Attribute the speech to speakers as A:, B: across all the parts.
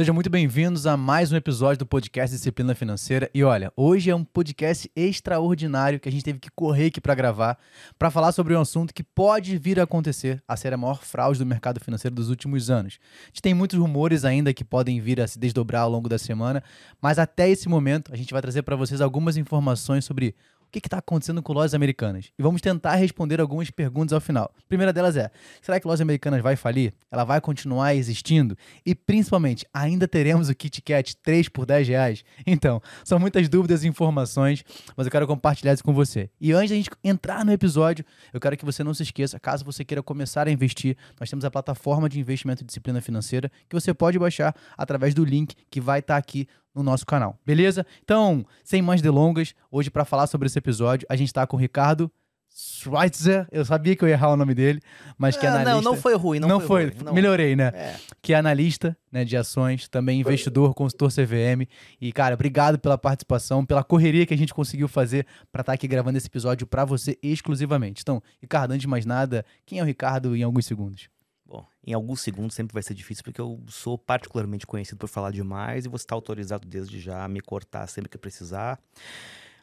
A: Sejam muito bem-vindos a mais um episódio do podcast Disciplina Financeira. E olha, hoje é um podcast extraordinário que a gente teve que correr aqui para gravar, para falar sobre um assunto que pode vir a acontecer, a ser a maior fraude do mercado financeiro dos últimos anos. A gente tem muitos rumores ainda que podem vir a se desdobrar ao longo da semana, mas até esse momento a gente vai trazer para vocês algumas informações sobre que está acontecendo com lojas americanas. E vamos tentar responder algumas perguntas ao final. A primeira delas é: será que lojas americanas vai falir? Ela vai continuar existindo? E principalmente, ainda teremos o Kit Kat 3 por 10 reais? Então, são muitas dúvidas e informações, mas eu quero compartilhar isso com você. E antes da gente entrar no episódio, eu quero que você não se esqueça, caso você queira começar a investir, nós temos a plataforma de investimento e disciplina financeira que você pode baixar através do link que vai estar aqui no nosso canal, beleza? Então, sem mais delongas, hoje para falar sobre esse episódio, a gente está com o Ricardo Schweitzer, eu sabia que eu ia errar o nome dele, mas que é analista...
B: Não, não foi ruim, não,
A: não
B: foi,
A: foi ruim, melhorei, né? É. Que é analista né, de ações, também investidor, consultor CVM. E, cara, obrigado pela participação, pela correria que a gente conseguiu fazer para estar tá aqui gravando esse episódio para você exclusivamente. Então, Ricardo, antes de mais nada, quem é o Ricardo em alguns segundos?
B: Bom, em alguns segundos sempre vai ser difícil, porque eu sou particularmente conhecido por falar demais e você está autorizado desde já a me cortar sempre que precisar.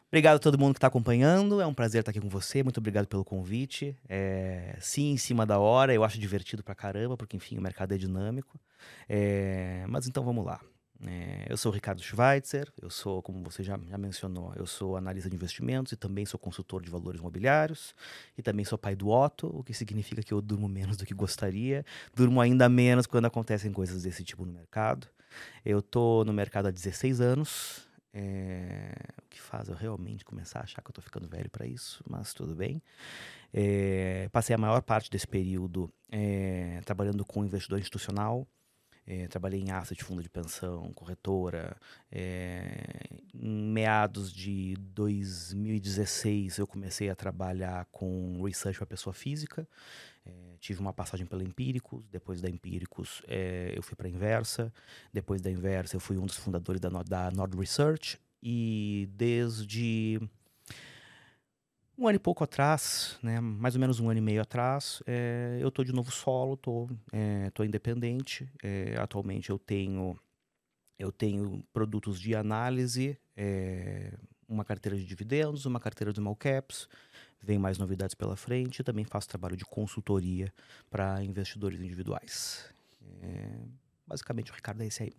B: Obrigado a todo mundo que está acompanhando. É um prazer estar aqui com você. Muito obrigado pelo convite. É, sim, em cima da hora. Eu acho divertido pra caramba, porque, enfim, o mercado é dinâmico. É, mas então vamos lá. É, eu sou o Ricardo Schweitzer, eu sou, como você já, já, mencionou, eu sou analista de investimentos e também sou consultor de valores imobiliários e também sou pai do Otto, o que significa que eu durmo menos do que gostaria, durmo ainda menos quando acontecem coisas desse tipo no mercado. Eu tô no mercado há 16 anos, é, o que faz eu realmente começar a achar que eu tô ficando velho para isso, mas tudo bem. É, passei a maior parte desse período é, trabalhando com investidor institucional, é, trabalhei em asset, fundo de pensão, corretora. É, em meados de 2016, eu comecei a trabalhar com research para pessoa física. É, tive uma passagem pela Empíricos. Depois da Empíricos, eu fui para a Inversa. Depois da Inversa, eu fui um dos fundadores da, da Nord Research. E desde um ano e pouco atrás, né, mais ou menos um ano e meio atrás, é, eu estou de novo solo, estou é, tô independente. É, atualmente eu tenho, eu tenho produtos de análise, é, uma carteira de dividendos, uma carteira de caps, vem mais novidades pela frente. Também faço trabalho de consultoria para investidores individuais. É, basicamente o Ricardo é esse aí.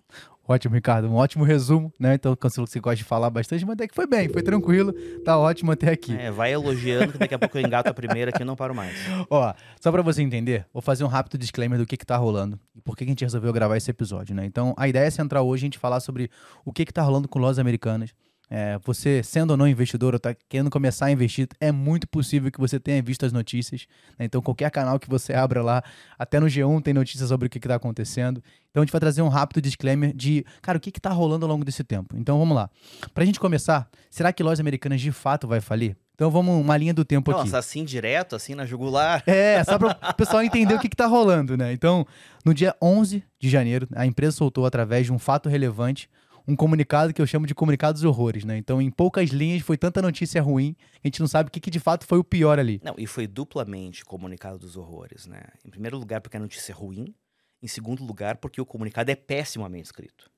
A: Ótimo, Ricardo. Um ótimo resumo, né? Então, cancelo que você gosta de falar bastante, mas até que foi bem, foi tranquilo, tá ótimo até aqui.
B: É, vai elogiando, que daqui a pouco eu engato a primeira aqui e não paro mais.
A: Ó, só para você entender, vou fazer um rápido disclaimer do que que tá rolando e por que, que a gente resolveu gravar esse episódio, né? Então, a ideia é central hoje a gente falar sobre o que que tá rolando com lojas americanas, é, você, sendo ou não investidor, ou está querendo começar a investir, é muito possível que você tenha visto as notícias. Né? Então, qualquer canal que você abra lá, até no G1 tem notícias sobre o que está acontecendo. Então, a gente vai trazer um rápido disclaimer de, cara, o que está rolando ao longo desse tempo. Então, vamos lá. Para a gente começar, será que lojas americanas de fato vai falir? Então vamos uma linha do tempo
B: Nossa,
A: aqui.
B: Nossa, assim direto, assim na jugular.
A: É, só para o pessoal entender o que está rolando, né? Então, no dia 11 de janeiro, a empresa soltou através de um fato relevante um comunicado que eu chamo de comunicados horrores, né? Então, em poucas linhas, foi tanta notícia ruim, a gente não sabe o que, que de fato foi o pior ali.
B: Não, e foi duplamente comunicado dos horrores, né? Em primeiro lugar, porque a notícia é ruim. Em segundo lugar, porque o comunicado é pessimamente escrito.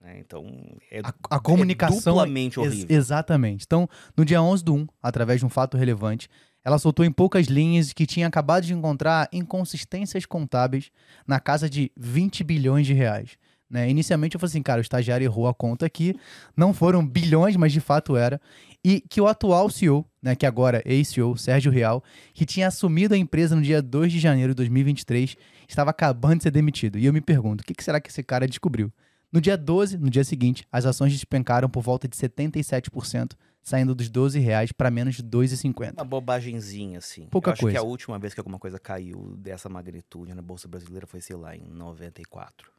B: Né? Então, é,
A: a, a comunicação
B: é duplamente horrível.
A: Ex exatamente. Então, no dia 11 do 1, através de um fato relevante, ela soltou em poucas linhas que tinha acabado de encontrar inconsistências contábeis na casa de 20 bilhões de reais. Né? Inicialmente eu falei assim, cara, o estagiário errou a conta aqui, não foram bilhões, mas de fato era. E que o atual CEO, né, que agora é ex-CEO, Sérgio Real, que tinha assumido a empresa no dia 2 de janeiro de 2023, estava acabando de ser demitido. E eu me pergunto, o que, que será que esse cara descobriu? No dia 12, no dia seguinte, as ações despencaram por volta de 77%, saindo dos 12 reais para menos de 2,50.
B: Uma bobagemzinha, assim.
A: Pouca
B: Eu acho
A: coisa.
B: que a última vez que alguma coisa caiu dessa magnitude na Bolsa Brasileira foi, sei lá, em 94.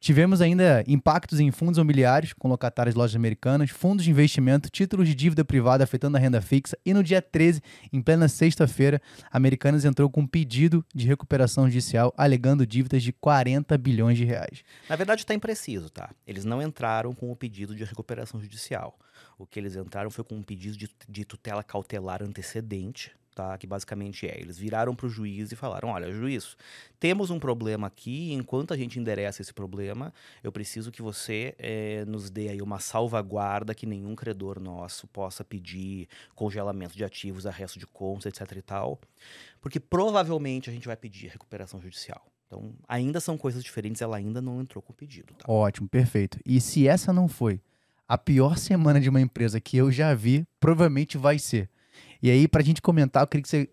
A: Tivemos ainda impactos em fundos imobiliários, com de lojas americanas, fundos de investimento, títulos de dívida privada afetando a renda fixa. E no dia 13, em plena sexta-feira, Americanas entrou com um pedido de recuperação judicial alegando dívidas de 40 bilhões de reais.
B: Na verdade, está impreciso, tá? Eles não entraram com o pedido de recuperação judicial. O que eles entraram foi com um pedido de, de tutela cautelar antecedente, tá? Que basicamente é, eles viraram para o juiz e falaram, olha, juiz, temos um problema aqui, enquanto a gente endereça esse problema, eu preciso que você é, nos dê aí uma salvaguarda que nenhum credor nosso possa pedir congelamento de ativos, arresto de contas, etc e tal, porque provavelmente a gente vai pedir recuperação judicial. Então, ainda são coisas diferentes, ela ainda não entrou com o pedido. Tá?
A: Ótimo, perfeito. E se essa não foi a pior semana de uma empresa que eu já vi, provavelmente vai ser. E aí, pra gente comentar, eu queria que você.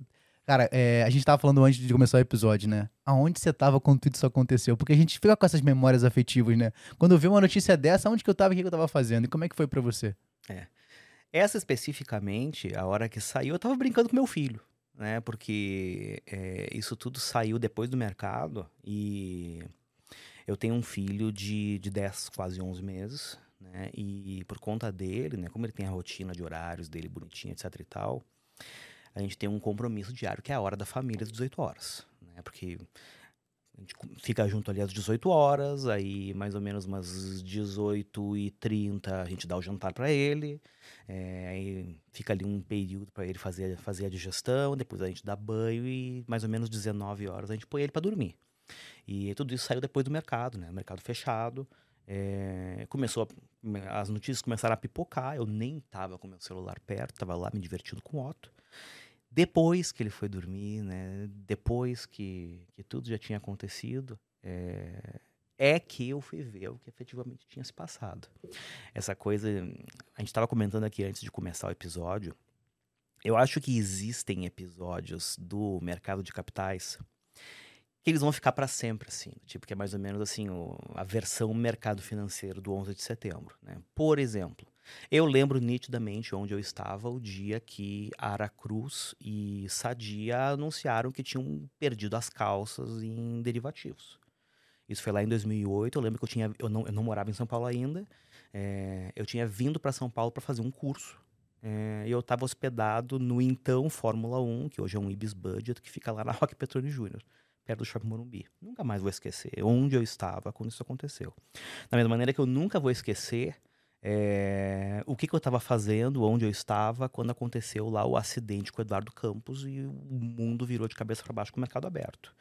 A: Cara, é, a gente tava falando antes de começar o episódio, né? Aonde você tava quando tudo isso aconteceu? Porque a gente fica com essas memórias afetivas, né? Quando eu vi uma notícia dessa, onde que eu tava e o que eu tava fazendo? E como é que foi para você?
B: É. Essa especificamente, a hora que saiu, eu tava brincando com meu filho né? Porque é, isso tudo saiu depois do mercado e eu tenho um filho de, de 10, quase 11 meses, né? E por conta dele, né? Como ele tem a rotina de horários dele bonitinha, etc e tal, a gente tem um compromisso diário que é a hora da família às 18 horas, né? Porque a gente fica junto ali às 18 horas, aí mais ou menos umas 18 e 30 a gente dá o jantar para ele, é, aí fica ali um período para ele fazer, fazer a digestão, depois a gente dá banho e mais ou menos 19 horas a gente põe ele para dormir. E tudo isso saiu depois do mercado, né? Mercado fechado. É, começou a, as notícias começaram a pipocar. Eu nem tava com meu celular perto, tava lá me divertindo com o Otto. Depois que ele foi dormir, né? Depois que, que tudo já tinha acontecido, é, é que eu fui ver o que efetivamente tinha se passado. Essa coisa, a gente estava comentando aqui antes de começar o episódio. Eu acho que existem episódios do mercado de capitais que eles vão ficar para sempre, assim. Tipo, que é mais ou menos assim, o, a versão mercado financeiro do 11 de setembro, né? Por exemplo, eu lembro nitidamente onde eu estava o dia que Aracruz e Sadia anunciaram que tinham perdido as calças em derivativos. Isso foi lá em 2008. Eu lembro que eu tinha, eu não, eu não morava em São Paulo ainda. É, eu tinha vindo para São Paulo para fazer um curso. É, e eu estava hospedado no então Fórmula 1, que hoje é um Ibis Budget, que fica lá na Rock Petrone Júnior, perto do Shopping Morumbi. Nunca mais vou esquecer onde eu estava quando isso aconteceu. Da mesma maneira que eu nunca vou esquecer é, o que, que eu estava fazendo, onde eu estava, quando aconteceu lá o acidente com o Eduardo Campos e o mundo virou de cabeça para baixo com o mercado aberto.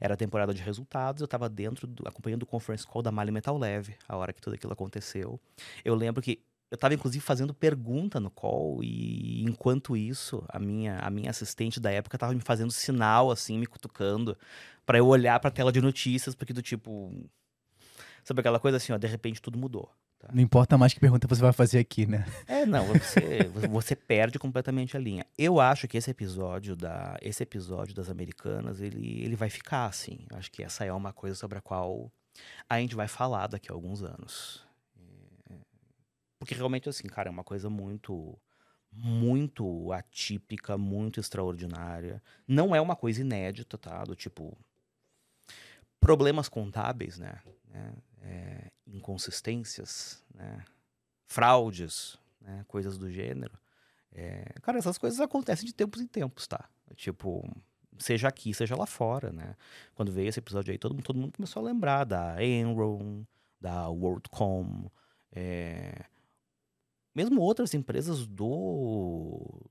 B: Era temporada de resultados, eu estava dentro, do, acompanhando o conference call da Mali Metal Leve, a hora que tudo aquilo aconteceu. Eu lembro que eu estava inclusive fazendo pergunta no call e enquanto isso, a minha, a minha assistente da época estava me fazendo sinal assim, me cutucando para eu olhar para a tela de notícias, porque do tipo, sabe aquela coisa assim, ó, de repente tudo mudou.
A: Tá. Não importa mais que pergunta você vai fazer aqui, né?
B: É, não, você, você perde completamente a linha. Eu acho que esse episódio da esse episódio das americanas, ele, ele vai ficar assim. Eu acho que essa é uma coisa sobre a qual a gente vai falar daqui a alguns anos. Porque realmente assim, cara, é uma coisa muito muito atípica, muito extraordinária. Não é uma coisa inédita, tá? Do tipo problemas contábeis, né? É, é, inconsistências, né? fraudes, né? coisas do gênero. É, cara, essas coisas acontecem de tempos em tempos, tá? Tipo, seja aqui, seja lá fora, né? Quando veio esse episódio aí, todo mundo, todo mundo começou a lembrar da Enron, da WorldCom, é... mesmo outras empresas do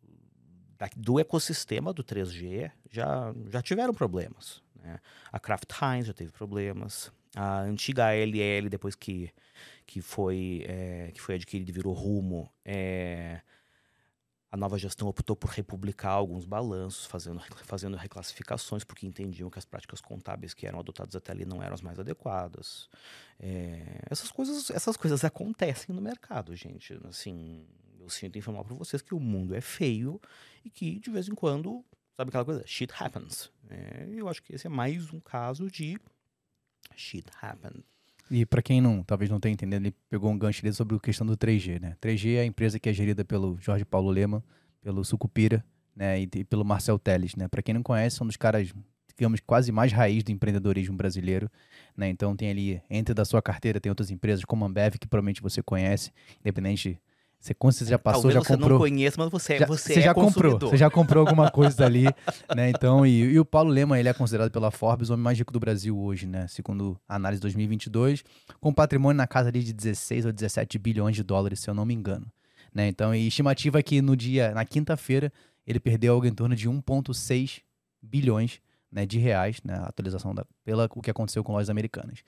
B: do ecossistema do 3G já, já tiveram problemas. Né? A Kraft Heinz já teve problemas. A antiga ALL, depois que, que, foi, é, que foi adquirida e virou rumo, é, a nova gestão optou por republicar alguns balanços, fazendo, fazendo reclassificações, porque entendiam que as práticas contábeis que eram adotadas até ali não eram as mais adequadas. É, essas, coisas, essas coisas acontecem no mercado, gente. Assim, eu sinto informar para vocês que o mundo é feio e que, de vez em quando, sabe aquela coisa? Shit happens. É, eu acho que esse é mais um caso de shit happened.
A: E para quem não, talvez não tenha entendido, ele pegou um gancho ali sobre a questão do 3G, né? 3G é a empresa que é gerida pelo Jorge Paulo Lema, pelo Sucupira, né, e, e pelo Marcel Teles, né? Para quem não conhece, são dos caras, digamos, quase mais raiz do empreendedorismo brasileiro, né? Então tem ali, entre da sua carteira, tem outras empresas como a Ambev, que provavelmente você conhece, independente você, você já passou,
B: Talvez
A: já
B: você
A: comprou.
B: não conhece, mas você,
A: já,
B: você,
A: você
B: é
A: já
B: consumidor.
A: comprou, você já comprou alguma coisa dali, né? Então, e, e, o Paulo Lema, ele é considerado pela Forbes o homem mais rico do Brasil hoje, né? Segundo a análise 2022, com patrimônio na casa ali de 16 ou 17 bilhões de dólares, se eu não me engano, né? Então, e estimativa é que no dia, na quinta-feira, ele perdeu algo em torno de 1,6 bilhões né, de reais, né, a atualização da, pela o que aconteceu com lojas americanas.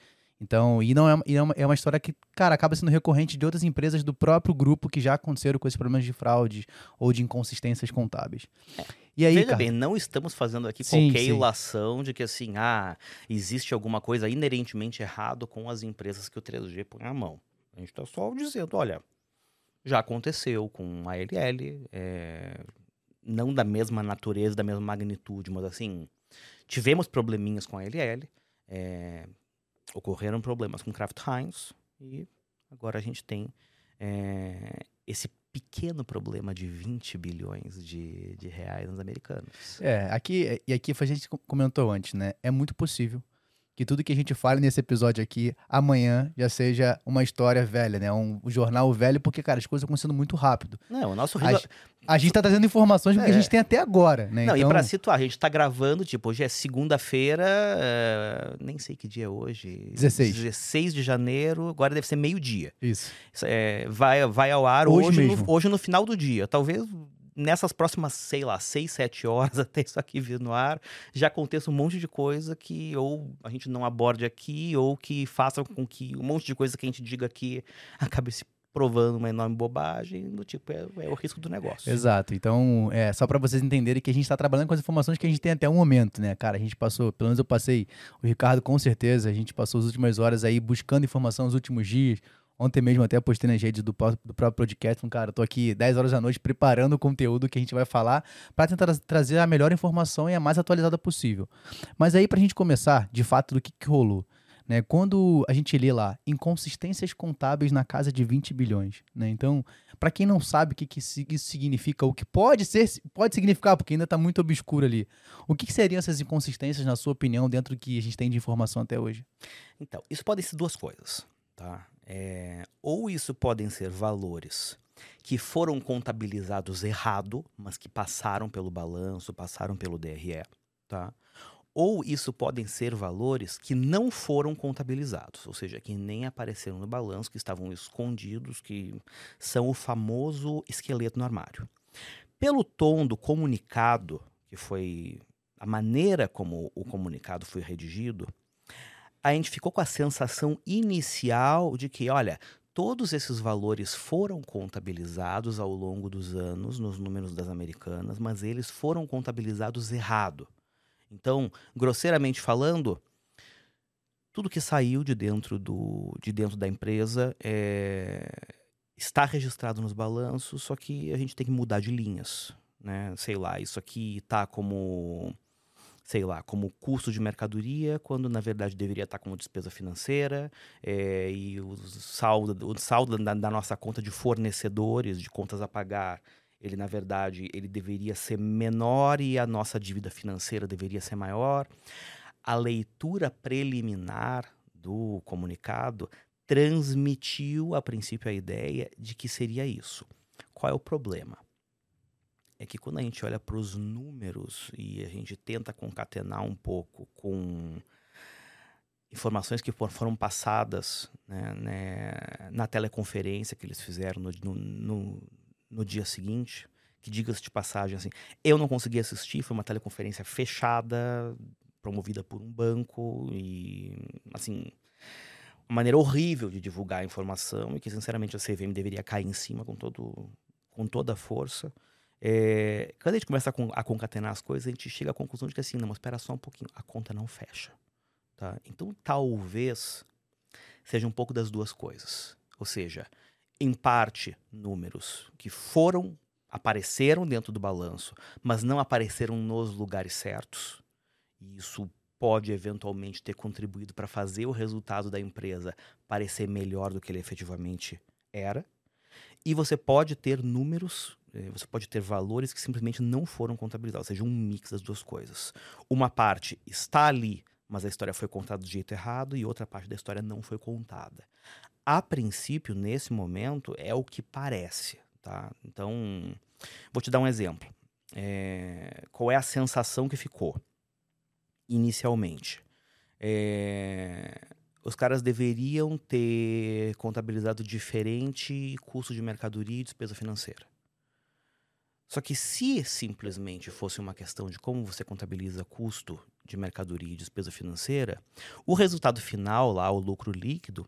A: Então, e não é, e é, uma, é uma história que, cara, acaba sendo recorrente de outras empresas do próprio grupo que já aconteceram com esses problemas de fraude ou de inconsistências contábeis.
B: É. E aí, Veja cara, bem, não estamos fazendo aqui sim, qualquer sim. ilação de que assim, ah, existe alguma coisa inerentemente errado com as empresas que o 3G põe na mão. A gente está só dizendo, olha, já aconteceu com a ALL, é, não da mesma natureza, da mesma magnitude, mas assim, tivemos probleminhas com a ALL, é, ocorreram problemas com Kraft Heinz e agora a gente tem é, esse pequeno problema de 20 bilhões de, de reais nos americanos.
A: É, aqui, e aqui a gente comentou antes, né? É muito possível que tudo que a gente fale nesse episódio aqui, amanhã já seja uma história velha, né? Um, jornal velho, porque, cara, as coisas estão acontecendo muito rápido.
B: Não, o nosso
A: A, a gente tá trazendo informações é. que a gente tem até agora, né?
B: Não, então... e pra situar, a gente tá gravando, tipo, hoje é segunda-feira, é... nem sei que dia é hoje.
A: 16.
B: 16 de janeiro, agora deve ser meio-dia.
A: Isso.
B: É, vai, vai ao ar hoje, hoje, no, hoje no final do dia. Talvez nessas próximas, sei lá, seis, sete horas até isso aqui vir no ar, já aconteça um monte de coisa que ou a gente não aborde aqui, ou que faça com que um monte de coisa que a gente diga aqui acabe se provando uma enorme bobagem, do tipo, é, é o risco do negócio.
A: Exato. Então, é só para vocês entenderem que a gente está trabalhando com as informações que a gente tem até o momento, né, cara? A gente passou, pelo menos eu passei, o Ricardo com certeza, a gente passou as últimas horas aí buscando informação nos últimos dias, Ontem mesmo até postei nas redes do, do próprio podcast, um cara, tô aqui 10 horas da noite preparando o conteúdo que a gente vai falar para tentar trazer a melhor informação e a mais atualizada possível. Mas aí pra gente começar, de fato, do que, que rolou. Né? Quando a gente lê lá inconsistências contábeis na casa de 20 bilhões, né? Então, para quem não sabe o que, que isso significa, o que pode ser, pode significar, porque ainda está muito obscuro ali. O que, que, seriam essas inconsistências, na sua opinião, dentro do que a gente tem de informação até hoje?
B: Então, isso pode ser duas coisas, tá? É, ou isso podem ser valores que foram contabilizados errado, mas que passaram pelo balanço, passaram pelo DRE, tá? Ou isso podem ser valores que não foram contabilizados, ou seja, que nem apareceram no balanço, que estavam escondidos, que são o famoso esqueleto no armário. Pelo tom do comunicado, que foi a maneira como o comunicado foi redigido, a gente ficou com a sensação inicial de que, olha, todos esses valores foram contabilizados ao longo dos anos nos números das americanas, mas eles foram contabilizados errado. Então, grosseiramente falando, tudo que saiu de dentro, do, de dentro da empresa é, está registrado nos balanços, só que a gente tem que mudar de linhas. Né? Sei lá, isso aqui está como sei lá, como custo de mercadoria, quando na verdade deveria estar como despesa financeira, é, e o saldo, o saldo da, da, nossa conta de fornecedores, de contas a pagar, ele na verdade ele deveria ser menor e a nossa dívida financeira deveria ser maior. A leitura preliminar do comunicado transmitiu a princípio a ideia de que seria isso. Qual é o problema? É que quando a gente olha para os números e a gente tenta concatenar um pouco com informações que foram passadas né, né, na teleconferência que eles fizeram no, no, no dia seguinte, que diga-se de passagem, assim, eu não consegui assistir, foi uma teleconferência fechada, promovida por um banco e, assim, uma maneira horrível de divulgar a informação e que, sinceramente, a CVM deveria cair em cima com, todo, com toda a força. É, quando a gente começa a, a, concatenar as coisas, a gente chega à conclusão de que assim, não, mas espera só um pouquinho, a conta não fecha. Tá? Então, talvez seja um pouco das duas coisas. Ou seja, em parte, números que foram, apareceram dentro do balanço, mas não apareceram nos lugares certos. E isso pode eventualmente ter contribuído para fazer o resultado da empresa parecer melhor do que ele efetivamente era. E você pode ter números você pode ter valores que simplesmente não foram contabilizados, ou seja, um mix das duas coisas. Uma parte está ali, mas a história foi contada do jeito errado, e outra parte da história não foi contada. A princípio, nesse momento, é o que parece. Tá? Então, vou te dar um exemplo. É, qual é a sensação que ficou inicialmente? É, os caras deveriam ter contabilizado diferente custo de mercadoria e despesa financeira. Só que se simplesmente fosse uma questão de como você contabiliza custo de mercadoria e despesa financeira, o resultado final lá, o lucro líquido,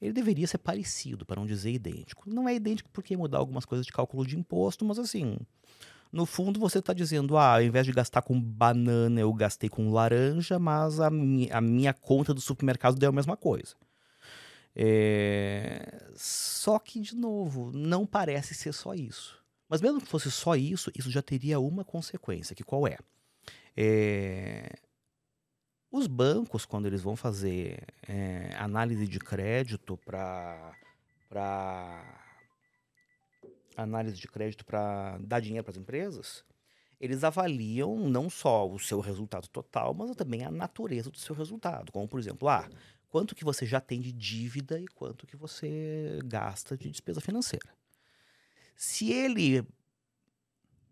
B: ele deveria ser parecido, para não dizer idêntico. Não é idêntico porque mudar algumas coisas de cálculo de imposto, mas assim, no fundo você está dizendo, ah, ao invés de gastar com banana, eu gastei com laranja, mas a, mi a minha conta do supermercado deu a mesma coisa. É... Só que, de novo, não parece ser só isso. Mas mesmo que fosse só isso, isso já teria uma consequência, que qual é? é... Os bancos, quando eles vão fazer é, análise de crédito para análise de crédito para dar dinheiro para as empresas, eles avaliam não só o seu resultado total, mas também a natureza do seu resultado. Como, por exemplo, ah, quanto que você já tem de dívida e quanto que você gasta de despesa financeira. Se ele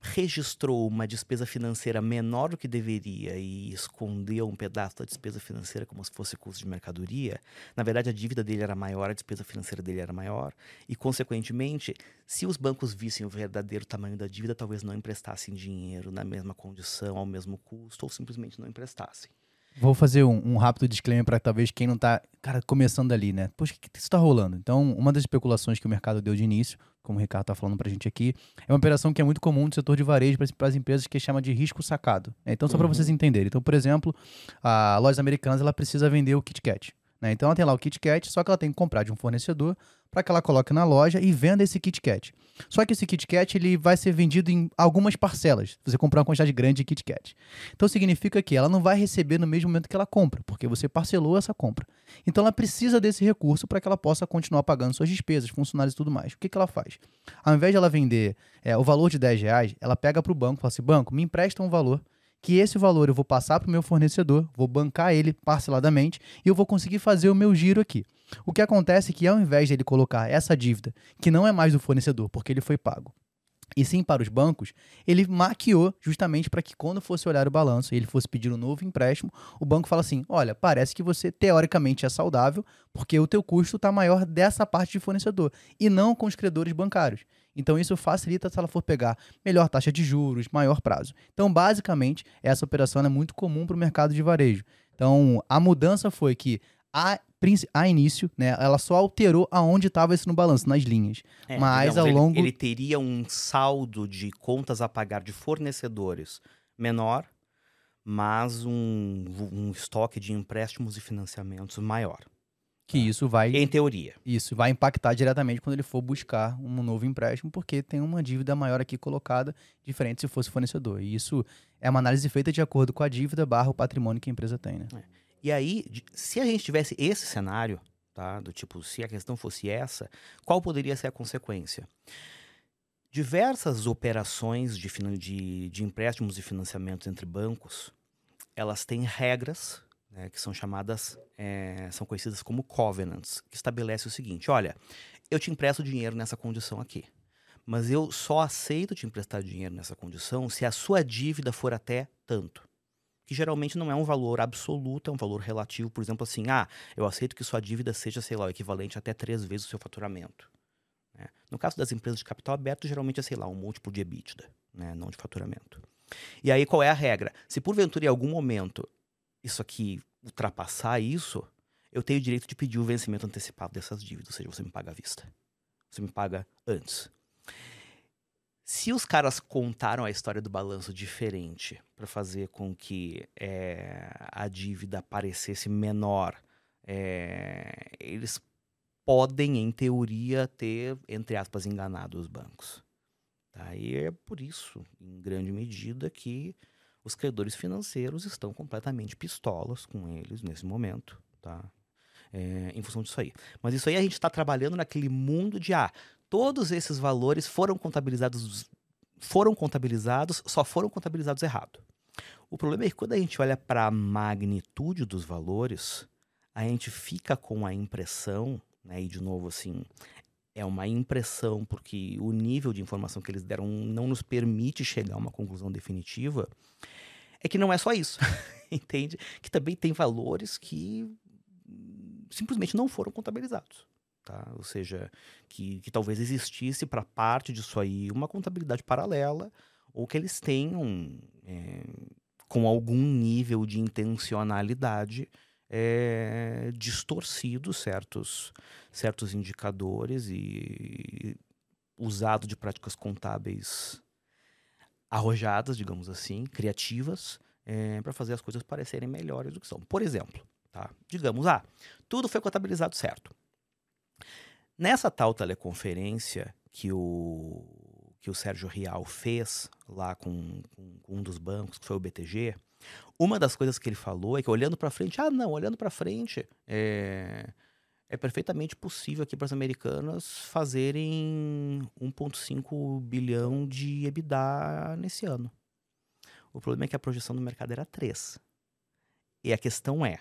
B: registrou uma despesa financeira menor do que deveria e escondeu um pedaço da despesa financeira como se fosse custo de mercadoria, na verdade a dívida dele era maior, a despesa financeira dele era maior, e consequentemente, se os bancos vissem o verdadeiro tamanho da dívida, talvez não emprestassem dinheiro na mesma condição, ao mesmo custo, ou simplesmente não emprestassem.
A: Vou fazer um, um rápido disclaimer para talvez quem não está, cara, começando ali, né? Poxa, o que, que isso está rolando? Então, uma das especulações que o mercado deu de início, como o Ricardo está falando para a gente aqui, é uma operação que é muito comum no setor de varejo para as empresas que chama de risco sacado. Né? Então, só para uhum. vocês entenderem. Então, por exemplo, a Lojas Americanas ela precisa vender o KitKat. Né? Então ela tem lá o Kit Kat, só que ela tem que comprar de um fornecedor para que ela coloque na loja e venda esse Kit Kat. Só que esse Kit Kat ele vai ser vendido em algumas parcelas. Você comprar uma quantidade grande de Kit Kat. Então significa que ela não vai receber no mesmo momento que ela compra, porque você parcelou essa compra. Então ela precisa desse recurso para que ela possa continuar pagando suas despesas, funcionários e tudo mais. O que, que ela faz? Ao invés de ela vender é, o valor de 10 reais, ela pega para o banco e fala assim: banco, me empresta um valor que esse valor eu vou passar para o meu fornecedor, vou bancar ele parceladamente e eu vou conseguir fazer o meu giro aqui. O que acontece é que ao invés de ele colocar essa dívida, que não é mais do fornecedor, porque ele foi pago, e sim para os bancos, ele maquiou justamente para que quando fosse olhar o balanço e ele fosse pedir um novo empréstimo, o banco fala assim: olha, parece que você teoricamente é saudável, porque o teu custo está maior dessa parte de fornecedor e não com os credores bancários. Então isso facilita se ela for pegar melhor taxa de juros, maior prazo. Então, basicamente, essa operação é muito comum para o mercado de varejo. Então, a mudança foi que a, a início, né, ela só alterou aonde estava isso no balanço, nas linhas. É, Mas digamos, ao longo.
B: Ele, ele teria um saldo de contas a pagar de fornecedores menor, mas um, um estoque de empréstimos e financiamentos maior.
A: Que isso vai.
B: Em teoria.
A: Isso vai impactar diretamente quando ele for buscar um novo empréstimo, porque tem uma dívida maior aqui colocada, diferente se fosse fornecedor. E isso é uma análise feita de acordo com a dívida barra o patrimônio que a empresa tem, né? É.
B: E aí, se a gente tivesse esse cenário, tá? Do tipo, se a questão fosse essa, qual poderia ser a consequência? Diversas operações de, de, de empréstimos e financiamentos entre bancos, elas têm regras né, que são chamadas, é, são conhecidas como covenants, que estabelece o seguinte: olha, eu te empresto dinheiro nessa condição aqui, mas eu só aceito te emprestar dinheiro nessa condição se a sua dívida for até tanto. Que geralmente não é um valor absoluto, é um valor relativo. Por exemplo, assim, ah, eu aceito que sua dívida seja, sei lá, o equivalente até três vezes o seu faturamento. Né? No caso das empresas de capital aberto, geralmente é, sei lá, um múltiplo de EBITDA, né? não de faturamento. E aí qual é a regra? Se porventura em algum momento isso aqui ultrapassar isso, eu tenho o direito de pedir o vencimento antecipado dessas dívidas, ou seja, você me paga à vista. Você me paga antes. Se os caras contaram a história do balanço diferente para fazer com que é, a dívida parecesse menor, é, eles podem, em teoria, ter, entre aspas, enganado os bancos. Tá? E é por isso, em grande medida, que os credores financeiros estão completamente pistolas com eles nesse momento, tá? É, em função disso aí. Mas isso aí a gente está trabalhando naquele mundo de ah, todos esses valores foram contabilizados, foram contabilizados, só foram contabilizados errado. O problema é que quando a gente olha para a magnitude dos valores, a gente fica com a impressão, né, e de novo assim, é uma impressão, porque o nível de informação que eles deram não nos permite chegar a uma conclusão definitiva, é que não é só isso, entende? Que também tem valores que simplesmente não foram contabilizados. Tá? Ou seja, que, que talvez existisse para parte disso aí uma contabilidade paralela, ou que eles tenham, é, com algum nível de intencionalidade, é, distorcido certos, certos indicadores e usado de práticas contábeis arrojadas, digamos assim, criativas, é, para fazer as coisas parecerem melhores do que são. Por exemplo, tá? digamos, ah, tudo foi contabilizado certo. Nessa tal teleconferência que o, que o Sérgio Rial fez lá com, com, com um dos bancos, que foi o BTG, uma das coisas que ele falou é que olhando para frente, ah, não, olhando para frente, é, é perfeitamente possível aqui para as americanas fazerem 1,5 bilhão de EBITDA nesse ano. O problema é que a projeção do mercado era 3. E a questão é: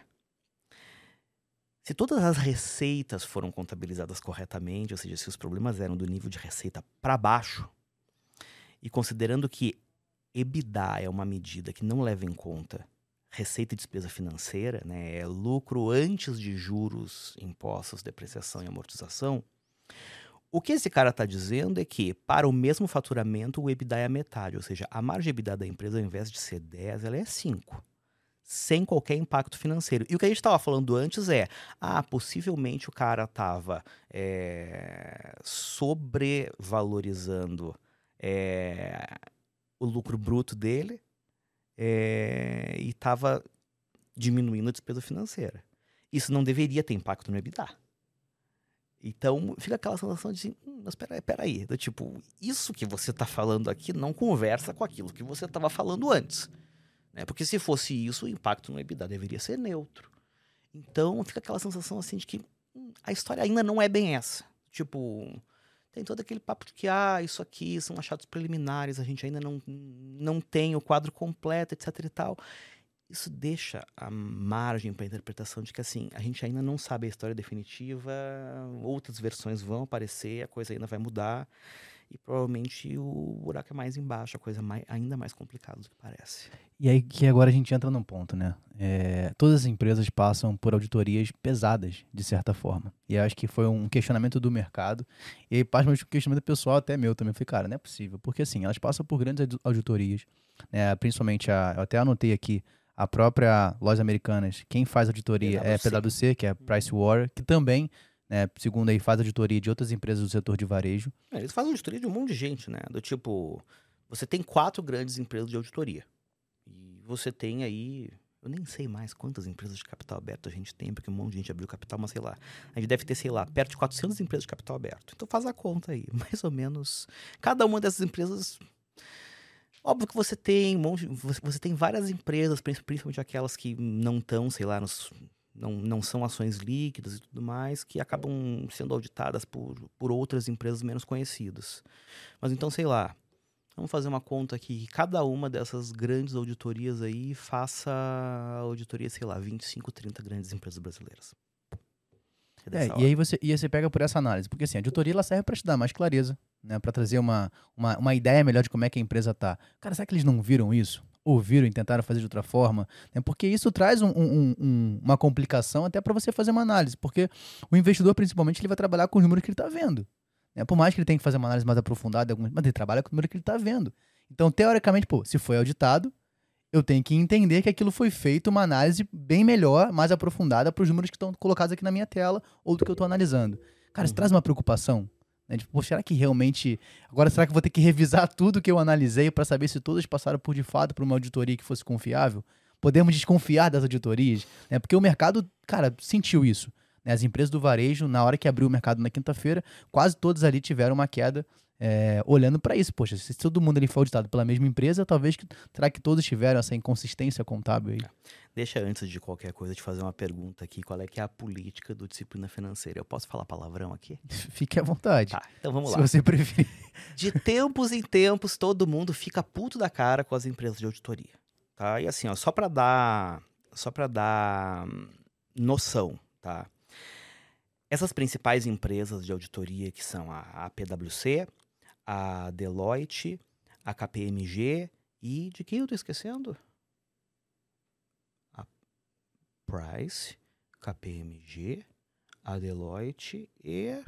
B: se todas as receitas foram contabilizadas corretamente, ou seja, se os problemas eram do nível de receita para baixo, e considerando que EBITDA é uma medida que não leva em conta receita e despesa financeira, né, é lucro antes de juros, impostos, depreciação e amortização, o que esse cara está dizendo é que, para o mesmo faturamento, o EBITDA é a metade, ou seja, a margem EBITDA da empresa, ao invés de ser 10, ela é 5, sem qualquer impacto financeiro. E o que a gente estava falando antes é, ah, possivelmente o cara estava é, sobrevalorizando é, o lucro bruto dele é, e estava diminuindo a despesa financeira. Isso não deveria ter impacto no EBITDA. Então fica aquela sensação de hum, mas peraí, peraí. Do tipo, isso que você está falando aqui não conversa com aquilo que você estava falando antes. Né? Porque se fosse isso, o impacto no EBITDA deveria ser neutro. Então fica aquela sensação assim de que hum, a história ainda não é bem essa. Tipo, tem todo aquele papo de que, ah, isso aqui são achados preliminares, a gente ainda não, não tem o quadro completo, etc e tal. Isso deixa a margem para interpretação de que, assim, a gente ainda não sabe a história definitiva, outras versões vão aparecer, a coisa ainda vai mudar. E provavelmente o buraco é mais embaixo, a coisa mais, ainda mais complicada do que parece.
A: E aí que agora a gente entra num ponto, né? É, todas as empresas passam por auditorias pesadas, de certa forma. E acho que foi um questionamento do mercado. E particularmente um questionamento pessoal, até meu também. Eu falei, cara, não é possível. Porque assim, elas passam por grandes auditorias, né? principalmente a. Eu até anotei aqui a própria Lojas Americanas, quem faz auditoria PwC. é a PwC, que é a Price Water, que também né, segundo aí, faz auditoria de outras empresas do setor de varejo.
B: É, eles fazem auditoria de um monte de gente, né? Do tipo, você tem quatro grandes empresas de auditoria. E você tem aí. Eu nem sei mais quantas empresas de capital aberto a gente tem, porque um monte de gente abriu capital, mas sei lá. A gente deve ter, sei lá, perto de 400 empresas de capital aberto. Então faz a conta aí, mais ou menos. Cada uma dessas empresas. Óbvio que você tem um monte, você tem várias empresas, principalmente aquelas que não estão, sei lá, nos não, não são ações líquidas e tudo mais, que acabam sendo auditadas por, por outras empresas menos conhecidas. Mas então, sei lá, vamos fazer uma conta aqui, cada uma dessas grandes auditorias aí faça auditoria, sei lá, 25, 30 grandes empresas brasileiras.
A: É, e aí você, e aí você pega por essa análise, porque assim, a auditoria ela serve para te dar mais clareza, né, para trazer uma, uma, uma ideia melhor de como é que a empresa tá. Cara, será que eles não viram isso? Ouviram e tentaram fazer de outra forma, né? porque isso traz um, um, um, uma complicação até para você fazer uma análise, porque o investidor, principalmente, ele vai trabalhar com os números que ele está vendo. Né? Por mais que ele tenha que fazer uma análise mais aprofundada, mas ele trabalha com o número que ele está vendo. Então, teoricamente, pô, se foi auditado, eu tenho que entender que aquilo foi feito uma análise bem melhor, mais aprofundada para os números que estão colocados aqui na minha tela ou do que eu estou analisando. Cara, isso uhum. traz uma preocupação né? Tipo, pô, será que realmente. Agora, será que eu vou ter que revisar tudo que eu analisei para saber se todas passaram por de fato por uma auditoria que fosse confiável? Podemos desconfiar das auditorias? Né? Porque o mercado, cara, sentiu isso. Né? As empresas do varejo, na hora que abriu o mercado na quinta-feira, quase todas ali tiveram uma queda é, olhando para isso. Poxa, se todo mundo ali foi auditado pela mesma empresa, talvez que, será que todos tiveram essa inconsistência contábil aí?
B: Deixa antes de qualquer coisa te fazer uma pergunta aqui, qual é que é a política do disciplina financeira? Eu posso falar palavrão aqui?
A: Fique à vontade.
B: Tá, então vamos
A: se
B: lá.
A: Se você preferir.
B: De tempos em tempos, todo mundo fica puto da cara com as empresas de auditoria, tá? E assim, ó, só para dar, só para dar noção, tá? Essas principais empresas de auditoria que são a, a PwC, a Deloitte, a KPMG e de quem eu estou esquecendo? A Price, KPMG, a Deloitte e.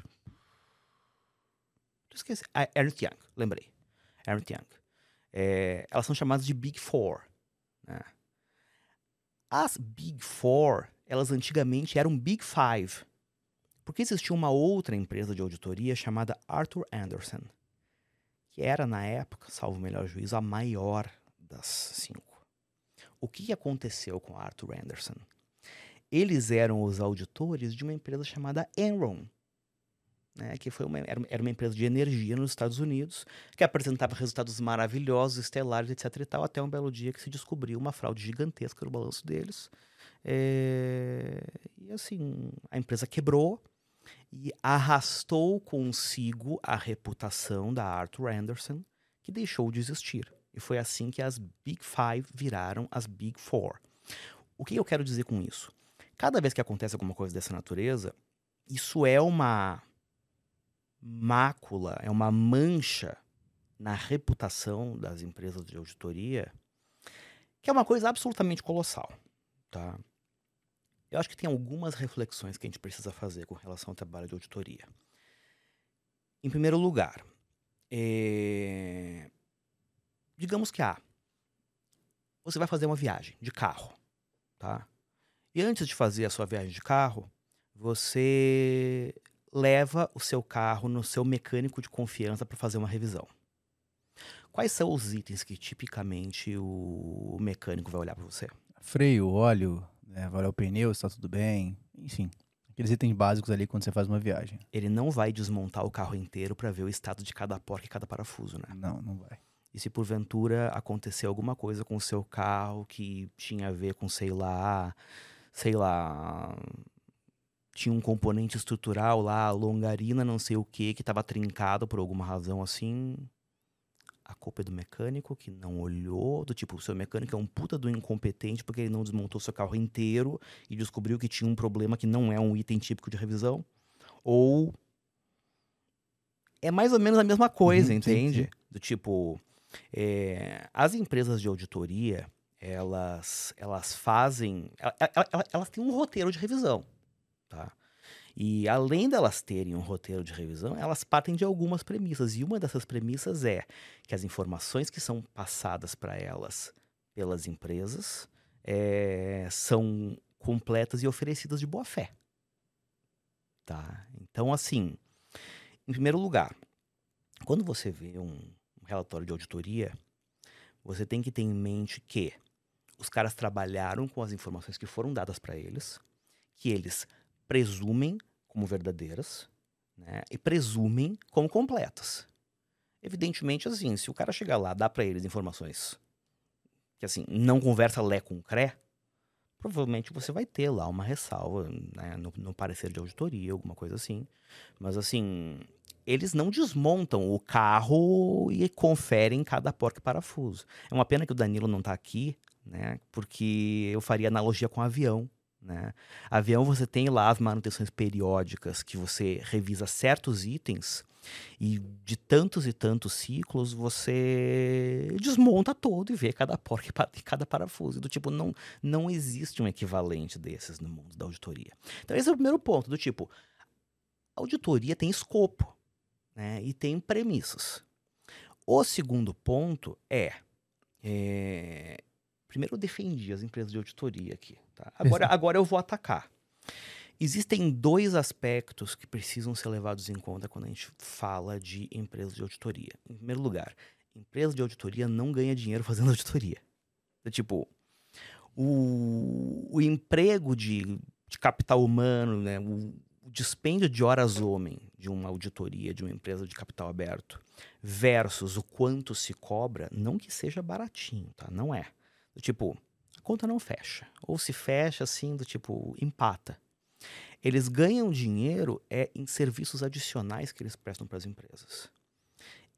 B: Esqueci. A Ernst Young, lembrei. Ernst Young. é, elas são chamadas de Big Four. Né? As Big Four, elas antigamente eram Big Five, porque existia uma outra empresa de auditoria chamada Arthur Anderson, era, na época, salvo o melhor juízo, a maior das cinco. O que aconteceu com Arthur Anderson? Eles eram os auditores de uma empresa chamada Enron, né, que foi uma, era uma empresa de energia nos Estados Unidos, que apresentava resultados maravilhosos, estelares, etc. e tal, até um belo dia que se descobriu uma fraude gigantesca no balanço deles. É... E assim, a empresa quebrou e arrastou consigo a reputação da Arthur Anderson, que deixou de existir. E foi assim que as Big Five viraram as Big Four. O que eu quero dizer com isso? Cada vez que acontece alguma coisa dessa natureza, isso é uma mácula, é uma mancha na reputação das empresas de auditoria, que é uma coisa absolutamente colossal, tá? Eu acho que tem algumas reflexões que a gente precisa fazer com relação ao trabalho de auditoria. Em primeiro lugar, é... digamos que ah, você vai fazer uma viagem de carro, tá? E antes de fazer a sua viagem de carro, você leva o seu carro no seu mecânico de confiança para fazer uma revisão. Quais são os itens que tipicamente o mecânico vai olhar para você?
A: Freio, óleo, né, o pneu, se está tudo bem, enfim. Aqueles itens básicos ali quando você faz uma viagem.
B: Ele não vai desmontar o carro inteiro para ver o estado de cada porca e cada parafuso, né?
A: Não, não vai.
B: E se porventura acontecer alguma coisa com o seu carro que tinha a ver com, sei lá, sei lá, tinha um componente estrutural lá, longarina, não sei o que, que estava trincado por alguma razão assim. A culpa é do mecânico que não olhou, do tipo, o seu mecânico é um puta do incompetente porque ele não desmontou seu carro inteiro e descobriu que tinha um problema que não é um item típico de revisão. Ou é mais ou menos a mesma coisa, uhum, entende? Sim, sim. Do tipo, é, as empresas de auditoria, elas, elas fazem, elas, elas têm um roteiro de revisão. Tá? E além delas terem um roteiro de revisão, elas partem de algumas premissas. E uma dessas premissas é que as informações que são passadas para elas pelas empresas é, são completas e oferecidas de boa fé. Tá? Então, assim, em primeiro lugar, quando você vê um relatório de auditoria, você tem que ter em mente que os caras trabalharam com as informações que foram dadas para eles, que eles presumem como verdadeiras né, e presumem como completas. Evidentemente, assim, se o cara chegar lá, dá para eles informações que, assim, não conversa lé com cré, provavelmente você vai ter lá uma ressalva né, no, no parecer de auditoria, alguma coisa assim. Mas, assim, eles não desmontam o carro e conferem cada porca e parafuso. É uma pena que o Danilo não está aqui, né? Porque eu faria analogia com avião. Né? Avião você tem lá as manutenções periódicas que você revisa certos itens e de tantos e tantos ciclos você desmonta todo e vê cada porca e cada parafuso. Do tipo, não, não existe um equivalente desses no mundo da auditoria. Então esse é o primeiro ponto, do tipo, auditoria tem escopo né? e tem premissas. O segundo ponto é, é Primeiro eu defendi as empresas de auditoria aqui. Tá? Agora, agora eu vou atacar. Existem dois aspectos que precisam ser levados em conta quando a gente fala de empresas de auditoria. Em primeiro lugar, empresa de auditoria não ganha dinheiro fazendo auditoria. É tipo, o, o emprego de, de capital humano, né, o, o dispêndio de horas homem de uma auditoria, de uma empresa de capital aberto, versus o quanto se cobra, não que seja baratinho, tá? Não é. Do tipo, a conta não fecha. Ou se fecha assim, do tipo, empata. Eles ganham dinheiro é em serviços adicionais que eles prestam para as empresas.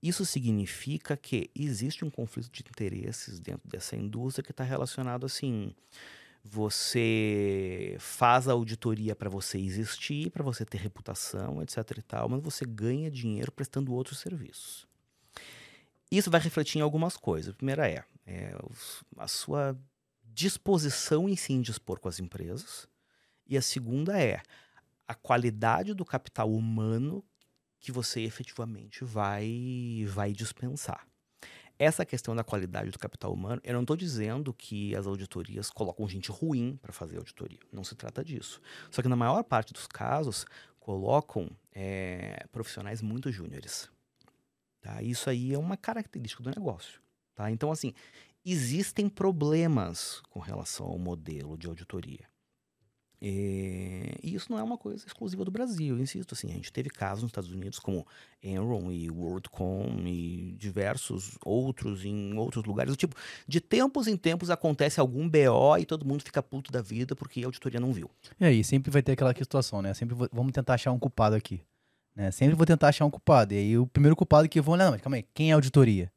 B: Isso significa que existe um conflito de interesses dentro dessa indústria que está relacionado assim. Você faz a auditoria para você existir, para você ter reputação, etc e tal, mas você ganha dinheiro prestando outros serviços. Isso vai refletir em algumas coisas. A primeira é, é a sua disposição em se indispor com as empresas. E a segunda é a qualidade do capital humano que você efetivamente vai, vai dispensar. essa questão da qualidade do capital humano, eu não estou dizendo que as auditorias colocam gente ruim para fazer auditoria. Não se trata disso. Só que na maior parte dos casos, colocam é, profissionais muito júniores. Tá? Isso aí é uma característica do negócio. Tá? Então, assim, existem problemas com relação ao modelo de auditoria. É, e isso não é uma coisa exclusiva do Brasil, insisto. Assim, a gente teve casos nos Estados Unidos como Enron e WorldCom e diversos outros em outros lugares. Tipo, de tempos em tempos acontece algum BO e todo mundo fica puto da vida porque a auditoria não viu.
A: E aí, sempre vai ter aquela situação, né? Sempre vamos tentar achar um culpado aqui. Né? Sempre vou tentar achar um culpado. E aí, o primeiro culpado que vão olhar, não, mas calma aí, quem é a auditoria?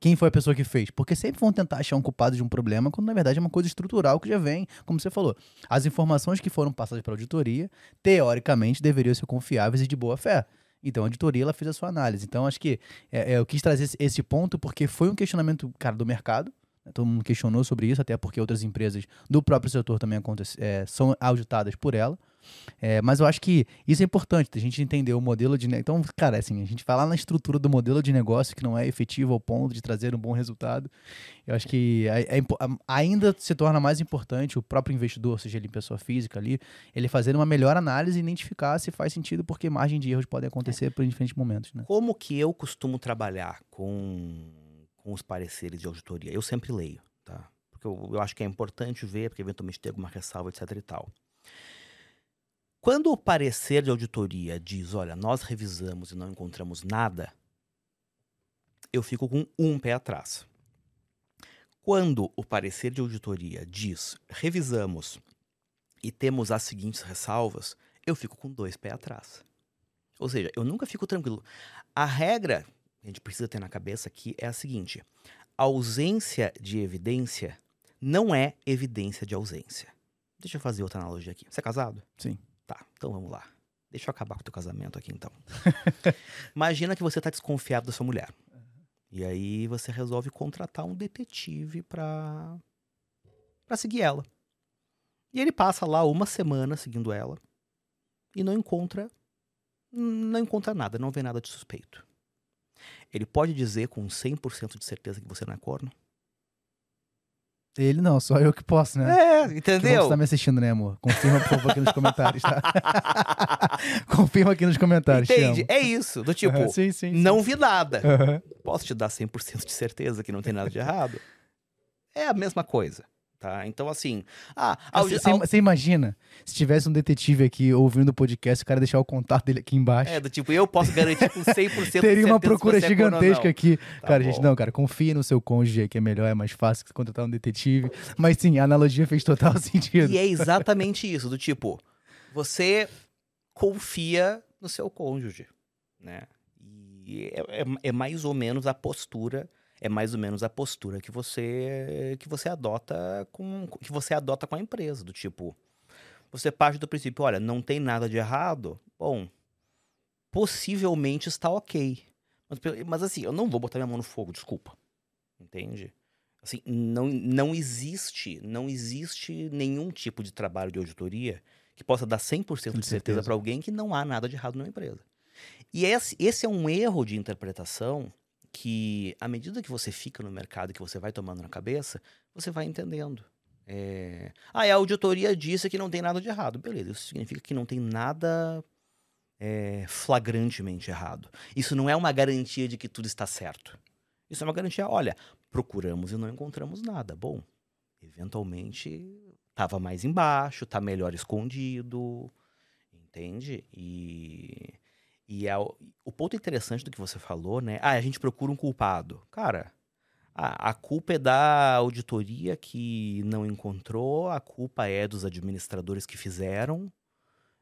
A: Quem foi a pessoa que fez. Porque sempre vão tentar achar um culpado de um problema, quando na verdade é uma coisa estrutural que já vem, como você falou. As informações que foram passadas para a auditoria, teoricamente, deveriam ser confiáveis e de boa fé. Então a auditoria ela fez a sua análise. Então acho que é, é eu quis trazer esse, ponto porque foi um questionamento, cara, do mercado. Né? Todo mundo questionou sobre isso, até porque outras empresas do próprio setor também é, são auditadas por ela. É, mas eu acho que isso é importante, a gente entender o modelo de. Então, cara, assim, a gente vai lá na estrutura do modelo de negócio que não é efetivo ao ponto de trazer um bom resultado. Eu acho que é, é, ainda se torna mais importante o próprio investidor, seja ele pessoa física ali, ele fazer uma melhor análise e identificar se faz sentido, porque margem de erros podem acontecer é. por diferentes momentos. Né?
B: Como que eu costumo trabalhar com, com os pareceres de auditoria? Eu sempre leio, tá? Porque eu, eu acho que é importante ver, porque eventualmente tem alguma ressalva, etc e tal. Quando o parecer de auditoria diz, olha, nós revisamos e não encontramos nada, eu fico com um pé atrás. Quando o parecer de auditoria diz, revisamos e temos as seguintes ressalvas, eu fico com dois pés atrás. Ou seja, eu nunca fico tranquilo. A regra que a gente precisa ter na cabeça aqui é a seguinte: ausência de evidência não é evidência de ausência. Deixa eu fazer outra analogia aqui. Você é casado?
A: Sim.
B: Tá, então vamos lá. Deixa eu acabar com o teu casamento aqui, então. Imagina que você tá desconfiado da sua mulher. E aí você resolve contratar um detetive pra, pra seguir ela. E ele passa lá uma semana seguindo ela e não encontra não encontra nada, não vê nada de suspeito. Ele pode dizer com 100% de certeza que você não é corno?
A: Ele não, só eu que posso, né?
B: É, entendeu?
A: Você tá me assistindo, né, amor? Confirma, por favor, aqui nos comentários, tá? Confirma aqui nos comentários.
B: Entende? É isso. Do tipo, uhum, sim, sim, não sim. vi nada. Uhum. Posso te dar 100% de certeza que não tem nada de errado? É a mesma coisa. Tá? Então, assim. Ah,
A: você, imagina se tivesse um detetive aqui ouvindo o podcast, o cara deixar o contato dele aqui embaixo.
B: É, do tipo, eu posso garantir com 100%
A: Teria uma procura é gigantesca aqui. Tá cara, bom. gente, não, cara, confia no seu cônjuge que é melhor, é mais fácil que contratar um detetive. Mas sim, a analogia fez total sentido.
B: E é exatamente isso, do tipo, você confia no seu cônjuge, né? E é, é, é mais ou menos a postura é mais ou menos a postura que você que você adota com que você adota com a empresa, do tipo, você parte do princípio, olha, não tem nada de errado. Bom, possivelmente está OK. Mas, mas assim, eu não vou botar minha mão no fogo, desculpa. Entende? Assim, não, não existe, não existe nenhum tipo de trabalho de auditoria que possa dar 100% de certeza para alguém que não há nada de errado na empresa. E esse, esse é um erro de interpretação que à medida que você fica no mercado, que você vai tomando na cabeça, você vai entendendo. É... Ah, a auditoria disse que não tem nada de errado. Beleza, isso significa que não tem nada é, flagrantemente errado. Isso não é uma garantia de que tudo está certo. Isso é uma garantia, olha, procuramos e não encontramos nada. Bom, eventualmente estava mais embaixo, está melhor escondido, entende? E e é o, o ponto interessante do que você falou, né? Ah, a gente procura um culpado. Cara, a, a culpa é da auditoria que não encontrou, a culpa é dos administradores que fizeram.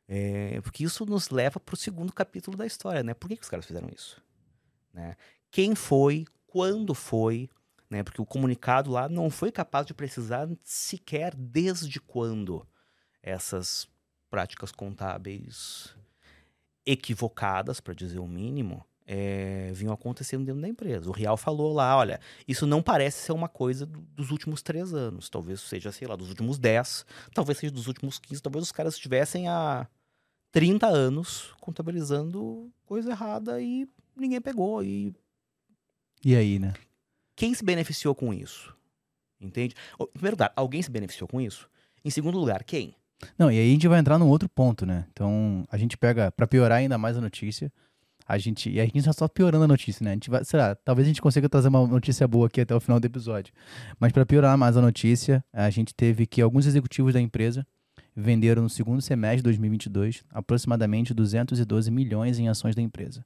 B: É, porque isso nos leva para o segundo capítulo da história, né? Por que, que os caras fizeram isso? Né? Quem foi, quando foi, né? Porque o comunicado lá não foi capaz de precisar sequer desde quando essas práticas contábeis equivocadas, para dizer o mínimo, é, vinham acontecendo dentro da empresa. O Real falou lá, olha, isso não parece ser uma coisa dos últimos três anos. Talvez seja, sei lá, dos últimos dez, talvez seja dos últimos quinze, talvez os caras estivessem há 30 anos contabilizando coisa errada e ninguém pegou. E,
A: e aí, né?
B: Quem se beneficiou com isso? Entende? Em primeiro lugar, alguém se beneficiou com isso? Em segundo lugar, quem?
A: Não, e aí a gente vai entrar num outro ponto, né? Então, a gente pega, para piorar ainda mais a notícia, a gente. E a gente tá só piorando a notícia, né? A gente vai, será, talvez a gente consiga trazer uma notícia boa aqui até o final do episódio. Mas para piorar mais a notícia, a gente teve que alguns executivos da empresa venderam no segundo semestre de 2022 aproximadamente 212 milhões em ações da empresa.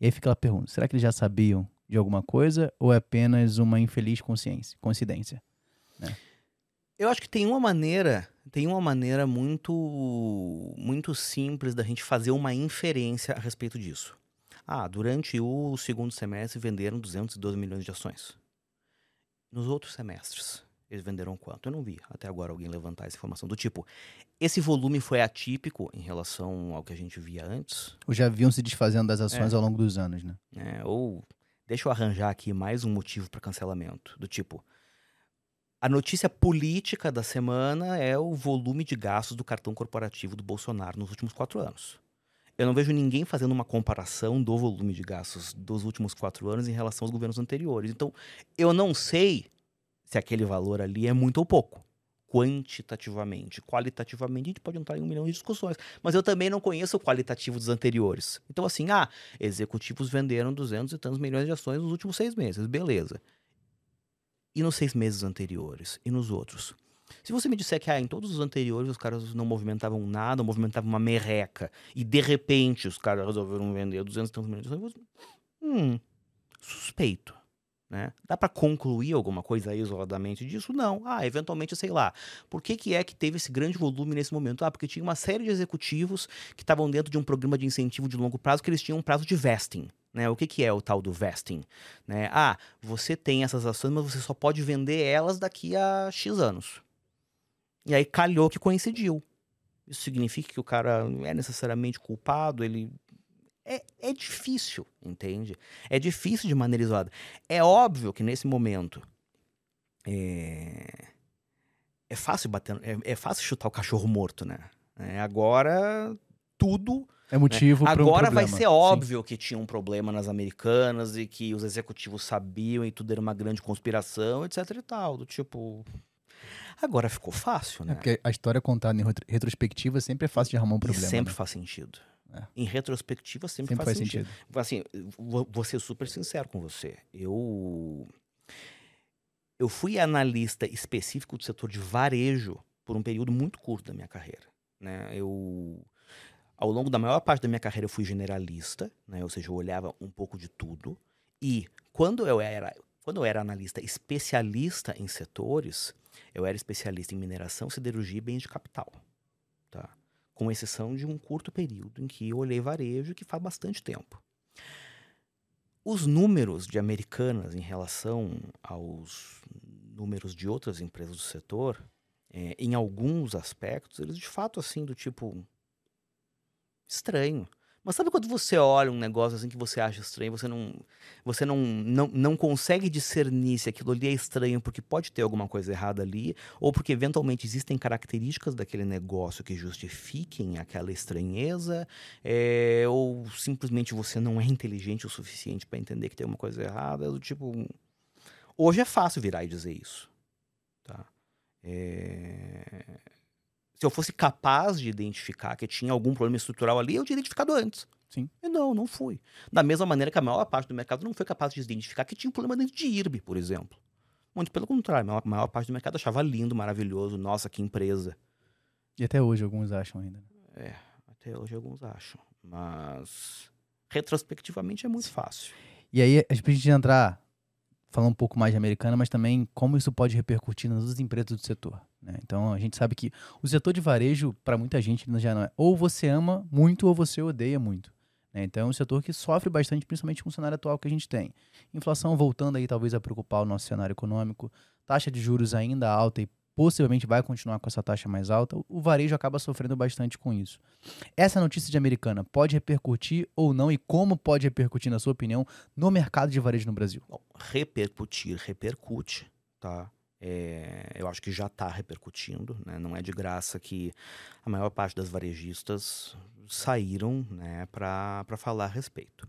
A: E aí fica a pergunta: será que eles já sabiam de alguma coisa ou é apenas uma infeliz consciência, coincidência? Né?
B: Eu acho que tem uma maneira, tem uma maneira muito muito simples da gente fazer uma inferência a respeito disso. Ah, durante o segundo semestre venderam 212 milhões de ações. Nos outros semestres, eles venderam quanto? Eu não vi até agora alguém levantar essa informação. Do tipo, esse volume foi atípico em relação ao que a gente via antes?
A: Ou já vinham se desfazendo das ações
B: É.
A: ao longo dos anos, né?
B: É, ou deixa eu arranjar aqui mais um motivo para cancelamento. Do tipo, a notícia política da semana é o volume de gastos do cartão corporativo do Bolsonaro nos últimos quatro anos. Eu não vejo ninguém fazendo uma comparação do volume de gastos dos últimos quatro anos em relação aos governos anteriores. Então, eu não sei se aquele valor ali é muito ou pouco. Quantitativamente. Qualitativamente, a gente pode entrar em um milhão de discussões. Mas eu também não conheço o qualitativo dos anteriores. Então, assim, ah, executivos venderam 200 e tantos milhões de ações nos últimos seis meses. Beleza. E nos seis meses anteriores? E nos outros? Se você me disser que ah, em todos os anteriores os caras não movimentavam nada, movimentavam uma merreca, e de repente os caras resolveram vender 200 e tantos milhões de hum, suspeito. Né? Dá para concluir alguma coisa isoladamente disso? Não. Ah, eventualmente, sei lá. Por que, que é que teve esse grande volume nesse momento? Ah, porque tinha uma série de executivos que estavam dentro de um programa de incentivo de longo prazo que eles tinham um prazo de vesting. Né? O que, que é o tal do vesting? Né? Ah, você tem essas ações, mas você só pode vender elas daqui a X anos. E aí calhou que coincidiu. Isso significa que o cara não é necessariamente culpado, ele. É, é difícil, entende? É difícil de maneira isolada. É óbvio que nesse momento. É, é fácil bater. É, é fácil chutar o cachorro morto, né? É, agora tudo
A: É motivo um
B: Agora vai
A: problema.
B: ser óbvio que tinha um problema nas americanas e que os executivos sabiam e tudo era uma grande conspiração, etc e tal. Do tipo. Agora ficou fácil,
A: Sim.
B: né?
A: É porque a história contada em retro- retrospectiva sempre é fácil de arrumar um
B: E
A: problema.
B: sempre
A: né?
B: faz sentido.
A: É.
B: Em retrospectiva, sempre,
A: Sempre
B: faz,
A: faz
B: sentido.
A: sentido.
B: Assim, vou, vou ser super sincero com você. Eu. Eu fui analista específico do setor de varejo por um período muito curto da minha carreira. Né? Eu. Ao longo da maior parte da minha carreira, eu fui generalista, né? ou seja, eu olhava um pouco de tudo. E quando eu era, quando eu era analista especialista em setores, eu era especialista em mineração, siderurgia e bens de capital. Tá? Com exceção de um curto período em que eu olhei varejo, que faz bastante tempo. Os números de Americanas em relação aos números de outras empresas do setor, eh, em alguns aspectos, eles de fato assim do tipo estranho. Mas sabe quando você olha um negócio assim que você acha estranho, você não você não, não, não consegue discernir se aquilo ali é estranho porque pode ter alguma coisa errada ali, ou porque eventualmente existem características daquele negócio que justifiquem aquela estranheza, é, ou simplesmente você não é inteligente o suficiente para entender que tem uma coisa errada, do tipo. Hoje é fácil virar e dizer isso. Tá? É, Se eu fosse capaz de identificar que tinha algum problema estrutural ali, eu tinha identificado antes.
A: Sim.
B: E não, não fui. Da mesma maneira que a maior parte do mercado não foi capaz de identificar que tinha um problema dentro de IRB, por exemplo. Muito pelo contrário, a maior, parte do mercado achava lindo, maravilhoso, nossa, que empresa.
A: E até hoje alguns acham ainda. né?
B: É, até hoje alguns acham. Mas retrospectivamente é muito fácil.
A: E aí, a gente entrar, falar um pouco mais de americana, mas também como isso pode repercutir nas outras empresas do setor. Né? Então, a gente sabe que o setor de varejo, para muita gente, já não é ou você ama muito ou você odeia muito. né? Então, é um setor que sofre bastante, principalmente com o cenário atual que a gente tem. Inflação voltando aí, talvez, a preocupar o nosso cenário econômico, taxa de juros ainda alta e possivelmente vai continuar com essa taxa mais alta, o varejo acaba sofrendo bastante com isso. Essa notícia de americana pode repercutir ou não e como pode repercutir, na sua opinião, no mercado de varejo no Brasil?
B: Bom, repercutir, repercute, tá? É, eu acho que já está repercutindo, né? Não é de graça que a maior parte das varejistas saíram, né, para falar a respeito.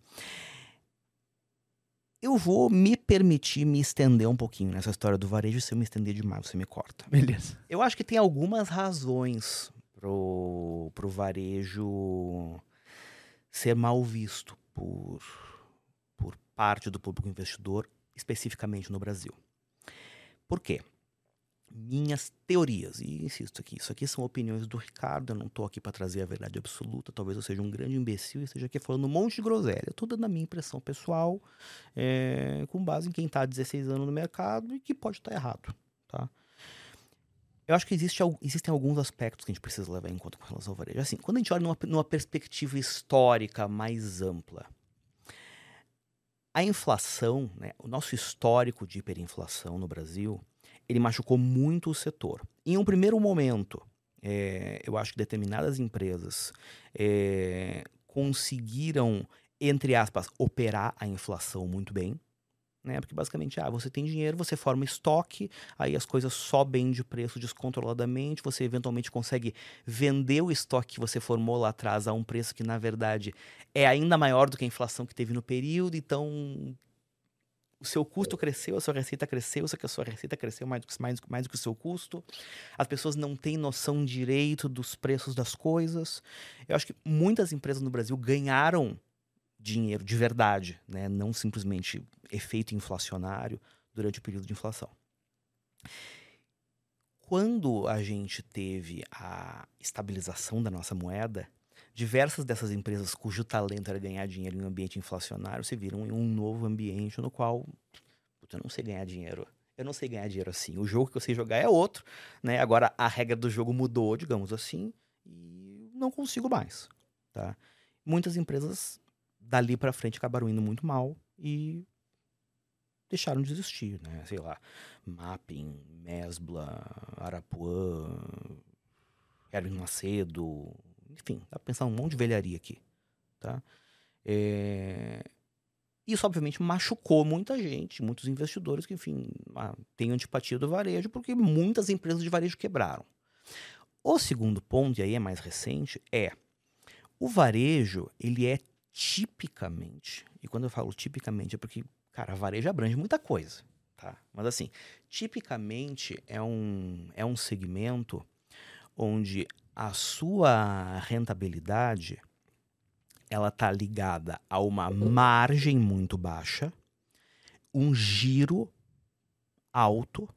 B: Eu vou me permitir me estender um pouquinho nessa história do varejo. Se eu me estender demais, você me corta.
A: Beleza.
B: Eu acho que tem algumas razões pro, pro varejo ser mal visto por, por parte do público investidor, especificamente no Brasil. Por quê? minhas teorias. E insisto aqui, isso aqui são opiniões do Ricardo, eu não estou aqui para trazer a verdade absoluta, talvez eu seja um grande imbecil e esteja aqui falando um monte de groselha. Tudo na minha impressão pessoal, é, com base em quem está há 16 anos no mercado e que pode estar tá errado. Tá? Eu acho que existe, existem alguns aspectos que a gente precisa levar em conta com relação ao varejo. Assim, quando a gente olha numa, numa perspectiva histórica mais ampla, a inflação, né, o nosso histórico de hiperinflação no Brasil, ele machucou muito o setor. Em um primeiro momento, é, eu acho que determinadas empresas é, conseguiram, entre aspas, operar a inflação muito bem. Né? Porque basicamente, ah, você tem dinheiro, você forma estoque, aí as coisas sobem de preço descontroladamente, você eventualmente consegue vender o estoque que você formou lá atrás a um preço que, na verdade, é ainda maior do que a inflação que teve no período, então o seu custo cresceu, a sua receita cresceu, só que a sua receita cresceu mais do que, mais, mais do que o seu custo. As pessoas não têm noção direito dos preços das coisas. Eu acho que muitas empresas no Brasil ganharam dinheiro de verdade, né? não simplesmente efeito inflacionário durante o período de inflação. Quando a gente teve a estabilização da nossa moeda, Diversas dessas empresas cujo talento era ganhar dinheiro em um ambiente inflacionário se viram em um novo ambiente no qual eu não sei ganhar dinheiro. Eu não sei ganhar dinheiro assim. O jogo que eu sei jogar é outro, né? Agora a regra do jogo mudou, digamos assim, e não consigo mais, tá? Muitas empresas dali para frente acabaram indo muito mal e deixaram de existir, né? Sei lá, Mapping, Mesbla, Arapuã, Erwin Macedo, enfim, dá pra pensar um monte de velharia aqui, tá? É... Isso, obviamente, machucou muita gente, muitos investidores que, enfim, ah, têm antipatia do varejo, porque muitas empresas de varejo quebraram. O segundo ponto, e aí é mais recente, é o varejo, ele é tipicamente, e quando eu falo tipicamente é porque, cara, varejo abrange muita coisa, tá? Mas assim, tipicamente é um, é um segmento onde a sua rentabilidade ela está ligada a uma margem muito baixa, um giro alto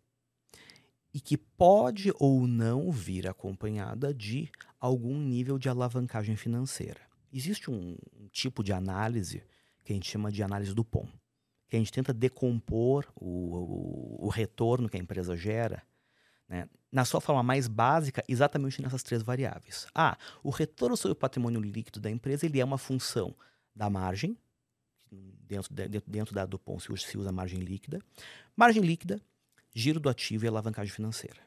B: e que pode ou não vir acompanhada de algum nível de alavancagem financeira. Existe um, tipo de análise que a gente chama de análise do POM, que a gente tenta decompor o, o, o retorno que a empresa gera né, na sua forma mais básica, exatamente nessas três variáveis. Ah, o retorno sobre o patrimônio líquido da empresa ele é uma função da margem, dentro, de, dentro da, do PON se usa, se usa margem líquida, margem líquida, giro do ativo e alavancagem financeira.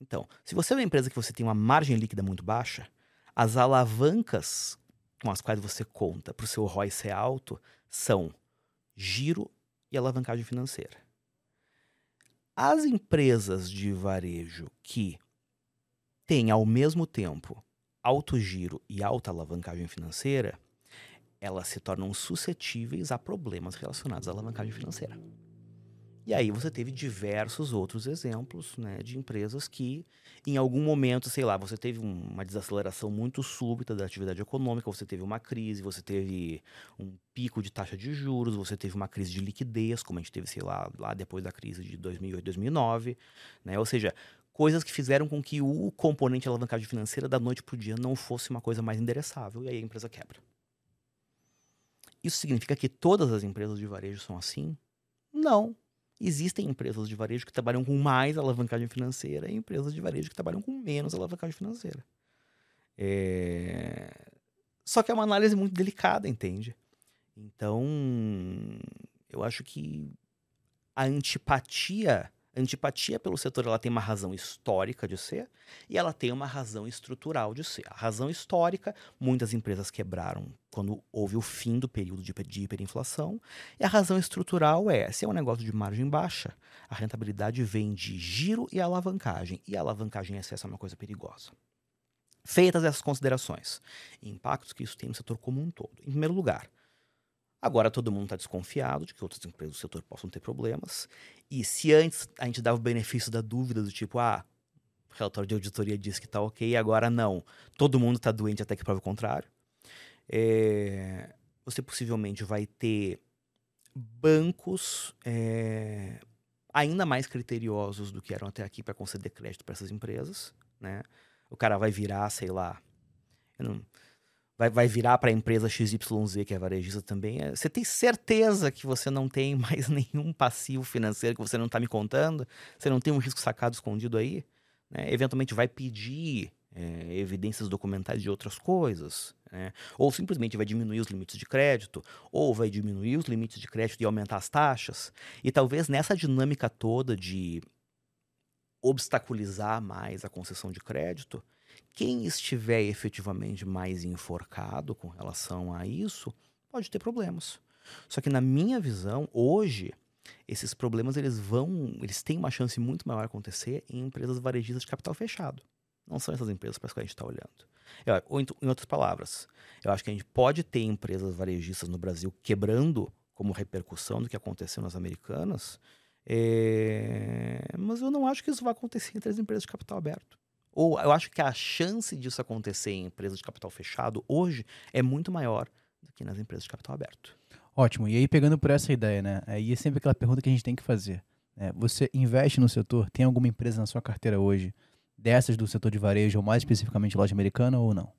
B: Então, se você é uma empresa que você tem uma margem líquida muito baixa, as alavancas com as quais você conta para o seu ROI ser alto são giro e alavancagem financeira. As empresas de varejo que têm ao mesmo tempo alto giro e alta alavancagem financeira, elas se tornam suscetíveis a problemas relacionados à alavancagem financeira. E aí você teve diversos outros exemplos né, de empresas que, em algum momento, sei lá, você teve uma desaceleração muito súbita da atividade econômica, você teve uma crise, você teve um pico de taxa de juros, você teve uma crise de liquidez, como a gente teve, sei lá, lá depois da crise de 2008, 2009, né? Ou seja, coisas que fizeram com que o componente alavancagem financeira da noite para o dia não fosse uma coisa mais endereçável, e aí a empresa quebra. Isso significa que todas as empresas de varejo são assim? Não. Existem empresas de varejo que trabalham com mais alavancagem financeira e empresas de varejo que trabalham com menos alavancagem financeira. É... Só que é uma análise muito delicada, entende? Então, eu acho que a antipatia antipatia pelo setor ela tem uma razão histórica de ser e ela tem uma razão estrutural de ser. A razão histórica, muitas empresas quebraram quando houve o fim do período de, hiperinflação. E a razão estrutural é, se é um negócio de margem baixa, a rentabilidade vem de giro e alavancagem. E a alavancagem em excesso é uma coisa perigosa. Feitas essas considerações, impactos que isso tem no setor como um todo. Em primeiro lugar, Agora todo mundo está desconfiado de que outras empresas do setor possam ter problemas. E se antes a gente dava o benefício da dúvida, do tipo, ah, o relatório de auditoria diz que está ok, agora não. Todo mundo está doente até que prova o contrário. É, você possivelmente vai ter bancos é, ainda mais criteriosos do que eram até aqui para conceder crédito para essas empresas. Né? O cara vai virar, sei lá, não, vai, vai virar para a empresa XYZ, que é varejista também. É, você tem certeza que você não tem mais nenhum passivo financeiro que você não está me contando? Você não tem um risco sacado escondido aí? Né? Eventualmente vai pedir é, evidências documentais de outras coisas. Né? Ou simplesmente vai diminuir os limites de crédito, ou vai diminuir os limites de crédito e aumentar as taxas. E talvez nessa dinâmica toda de obstaculizar mais a concessão de crédito, quem estiver efetivamente mais enforcado com relação a isso pode ter problemas. Só que na minha visão, hoje, esses problemas eles vão, eles têm uma chance muito maior de acontecer em empresas varejistas de capital fechado. Não são essas empresas para as quais a gente está olhando. Eu, ou em, em outras palavras, eu acho que a gente pode ter empresas varejistas no Brasil quebrando como repercussão do que aconteceu nas americanas, é... mas eu não acho que isso vai acontecer entre as empresas de capital aberto. Ou eu acho que a chance disso acontecer em empresas de capital fechado hoje é muito maior do que nas empresas de capital aberto.
A: Ótimo. E aí, pegando por essa ideia, né? Aí é sempre aquela pergunta que a gente tem que fazer. Né? Você investe no setor? Tem alguma empresa na sua carteira hoje, dessas do setor de varejo, ou mais especificamente loja americana, ou não?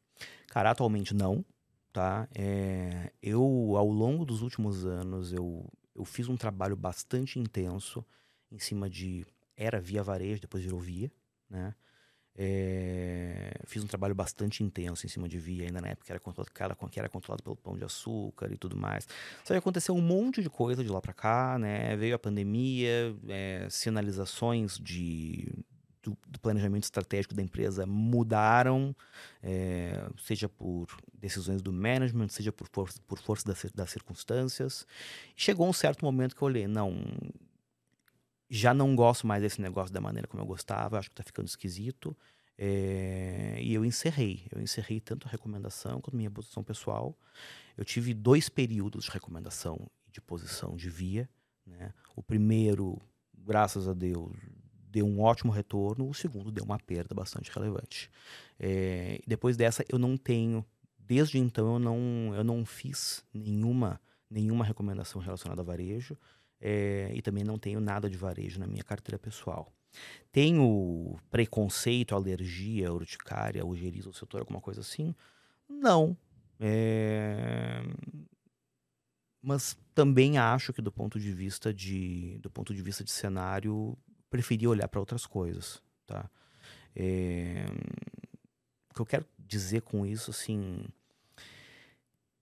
B: Cara, atualmente não. Tá? É, eu, ao longo dos últimos anos, eu, eu fiz um trabalho bastante intenso em cima de. Era via varejo, depois virou via, né? É, fiz um trabalho bastante intenso em cima de via, ainda na época que era, controlado, que era controlado pelo pão de açúcar e tudo mais. Só que aconteceu um monte de coisa de lá para cá, né? Veio a pandemia, é, sinalizações de, do, do, planejamento estratégico da empresa mudaram, é, seja por decisões do management, seja por força, por força das, das circunstâncias. Chegou um certo momento que eu olhei, não, já não gosto mais desse negócio da maneira como eu gostava, acho que está ficando esquisito. É, e eu encerrei. Eu encerrei tanto a recomendação quanto a minha posição pessoal. Eu tive dois períodos de recomendação e de posição de via. Né? O primeiro, graças a Deus, deu um ótimo retorno. O segundo deu uma perda bastante relevante. É, depois dessa, eu não tenho. Desde então, eu não, eu não fiz nenhuma, nenhuma recomendação relacionada a varejo é, e também não tenho nada de varejo na minha carteira pessoal. Tenho preconceito, alergia, urticária, algeriza, o setor, alguma coisa assim? Não. É... Mas também acho que do ponto de vista de, do ponto de vista de cenário, preferi olhar para outras coisas, tá? É... O que eu quero dizer com isso, assim,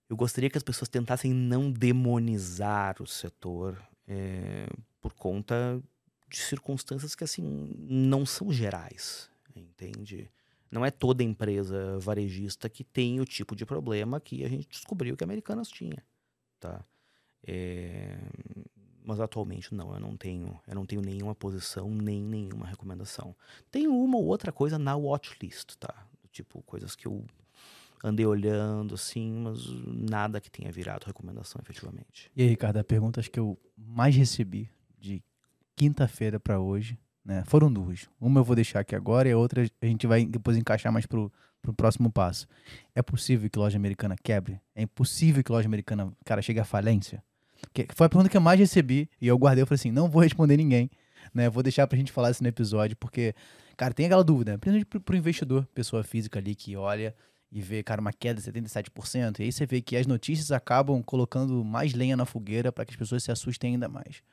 B: eu gostaria que as pessoas tentassem não demonizar o setor é, por conta de circunstâncias que, assim, não são gerais, entende? Não é toda empresa varejista que tem o tipo de problema que a gente descobriu que Americanas tinha, tá? É, mas atualmente não, eu não tenho, eu não tenho nenhuma posição nem nenhuma recomendação. Tenho uma ou outra coisa na watchlist, tá? Tipo coisas que eu andei olhando, assim, mas nada que tenha virado recomendação efetivamente.
A: E aí, Ricardo, a pergunta que eu mais recebi de quinta-feira para hoje, né, foram duas. Uma eu vou deixar aqui agora e a outra a gente vai depois encaixar mais pro, pro próximo passo. É possível que loja americana quebre? É impossível que loja americana, cara, chegue à falência? Que foi a pergunta que eu mais recebi e eu guardei, eu falei assim, não vou responder ninguém, né, vou deixar pra gente falar isso no episódio, porque, cara, tem aquela dúvida, né? principalmente pro, pro investidor, pessoa física ali que olha e vê, cara, uma queda de 77%. E aí você vê que as notícias acabam colocando mais lenha na fogueira para que as pessoas se assustem ainda mais.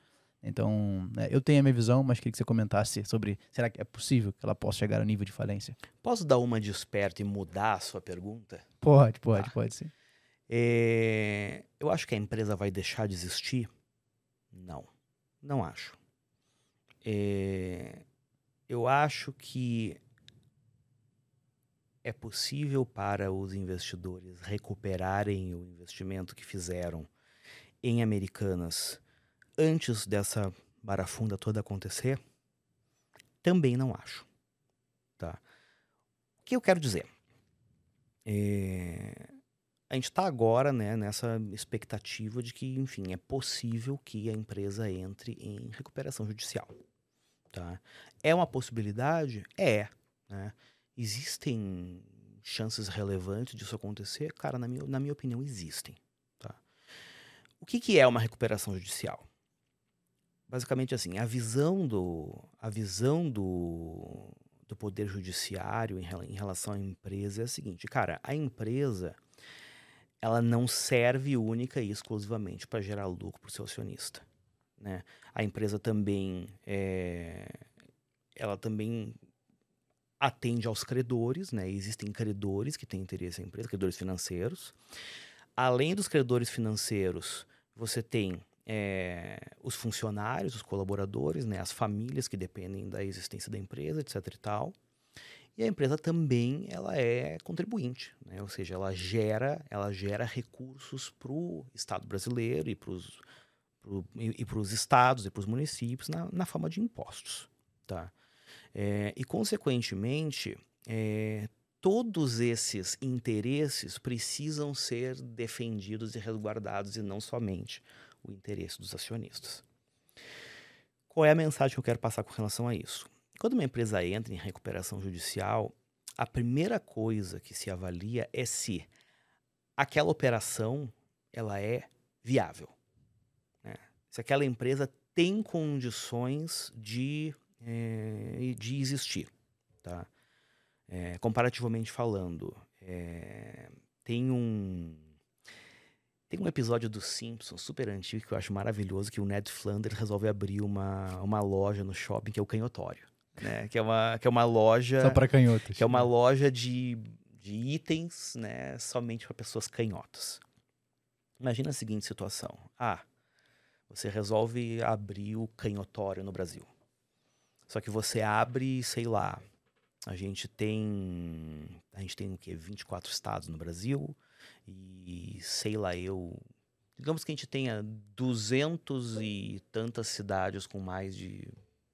A: Então, né, eu tenho a minha visão, mas queria que você comentasse sobre será que é possível que ela possa chegar ao nível de falência?
B: Posso dar uma de esperto e mudar a sua pergunta?
A: Pode, pode, tá. pode sim.
B: É... Eu acho que a empresa vai deixar de existir? Não, não acho. É... Eu acho que é possível para os investidores recuperarem o investimento que fizeram em Americanas antes dessa barafunda toda acontecer? Também não acho. Tá? O que eu quero dizer? É... a gente está agora né, nessa expectativa de que, enfim, é possível que a empresa entre em recuperação judicial. Tá? É uma possibilidade? É. Né? Existem chances relevantes disso acontecer? Cara, na minha, na minha opinião, existem. Tá? O que, que é uma recuperação judicial? Basicamente assim, a visão do, a visão do, do poder judiciário em, em relação à empresa é a seguinte, cara, a empresa ela não serve única e exclusivamente para gerar lucro para o seu acionista. Né? A empresa também é, ela também atende aos credores, né? Existem credores que têm interesse na empresa, credores financeiros. Além dos credores financeiros, você tem é, os funcionários, os colaboradores, né? As famílias que dependem da existência da empresa, etc. e tal. E a empresa também ela é contribuinte, né? ou seja, ela gera, ela gera recursos para o Estado brasileiro e para os pro, e, e os estados e para os municípios na, na forma de impostos. Tá? É, e, consequentemente, é, todos esses interesses precisam ser defendidos e resguardados e não somente o interesse dos acionistas. Qual é a mensagem que eu quero passar com relação a isso? Quando uma empresa entra em recuperação judicial, a primeira coisa que se avalia é se aquela operação ela é viável. Né? Se aquela empresa tem condições de é, de existir. Tá? É, comparativamente falando, é, tem um tem um episódio dos Simpsons super antigo que eu acho maravilhoso que o Ned Flanders resolve abrir uma, uma loja no shopping que é o Canhotório, né? Que é uma que é uma loja
A: só para canhotos.
B: Que é uma loja de, de itens, né, somente para pessoas canhotas. Imagina a seguinte situação: ah, você resolve abrir o canhotório no Brasil. Só que você abre, sei lá, a gente tem. A gente tem o quê? 24 estados no Brasil. E sei lá, eu. Digamos que a gente tenha 200 e tantas cidades com mais de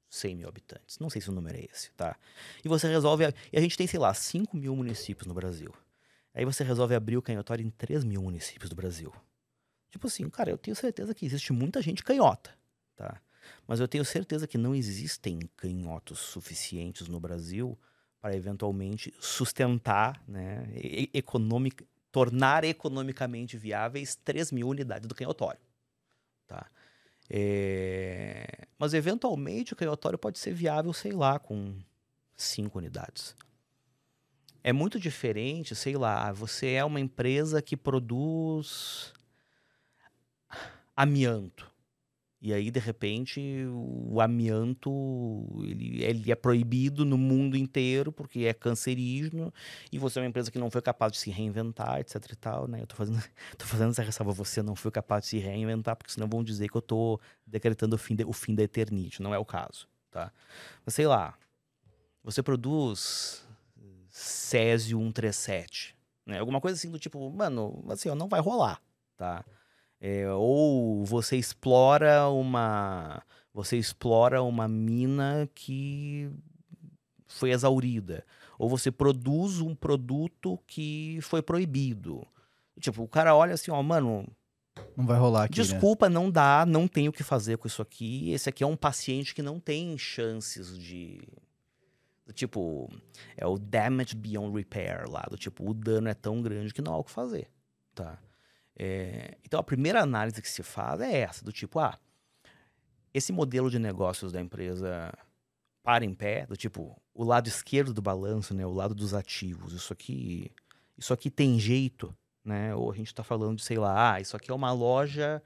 B: 100 mil habitantes. Não sei se o número é esse, tá? E você resolve. E a gente tem, sei lá, 5 mil municípios no Brasil. Aí você resolve abrir o canhotório em 3 mil municípios do Brasil. Tipo assim, cara, eu tenho certeza que existe muita gente canhota, tá? Mas eu tenho certeza que não existem canhotos suficientes no Brasil para eventualmente sustentar, né, economic, tornar economicamente viáveis 3 mil unidades do canhotório. Tá? É... Mas eventualmente o canhotório pode ser viável, sei lá, com 5 unidades. É muito diferente, sei lá, você é uma empresa que produz amianto. E aí, de repente, o amianto ele, ele é proibido no mundo inteiro porque é cancerígeno e você é uma empresa que não foi capaz de se reinventar, etc e tal, né? Eu tô fazendo, tô fazendo essa ressalva, você não foi capaz de se reinventar porque senão vão dizer que eu tô decretando o fim, de, o fim da eternite. Não é o caso, tá? Mas sei lá, você produz Césio 137, né? Alguma coisa assim do tipo, mano, assim, ó, não vai rolar, tá? É, ou você explora uma você explora uma mina que foi exaurida, ou você produz um produto que foi proibido. Tipo, o cara olha assim, ó, mano,
A: não vai rolar aqui,
B: né? Desculpa, né? não dá, não tem o que fazer com isso aqui. Esse aqui é um paciente que não tem chances de tipo, é o damage beyond repair lá, do tipo, o dano é tão grande que não há o que fazer, tá? É, então, a primeira análise que se faz é essa, do tipo, ah, esse modelo de negócios da empresa para em pé, do tipo, o lado esquerdo do balanço, né, o lado dos ativos, isso aqui, isso aqui tem jeito, né? Ou a gente está falando de, sei lá, ah, isso aqui é uma loja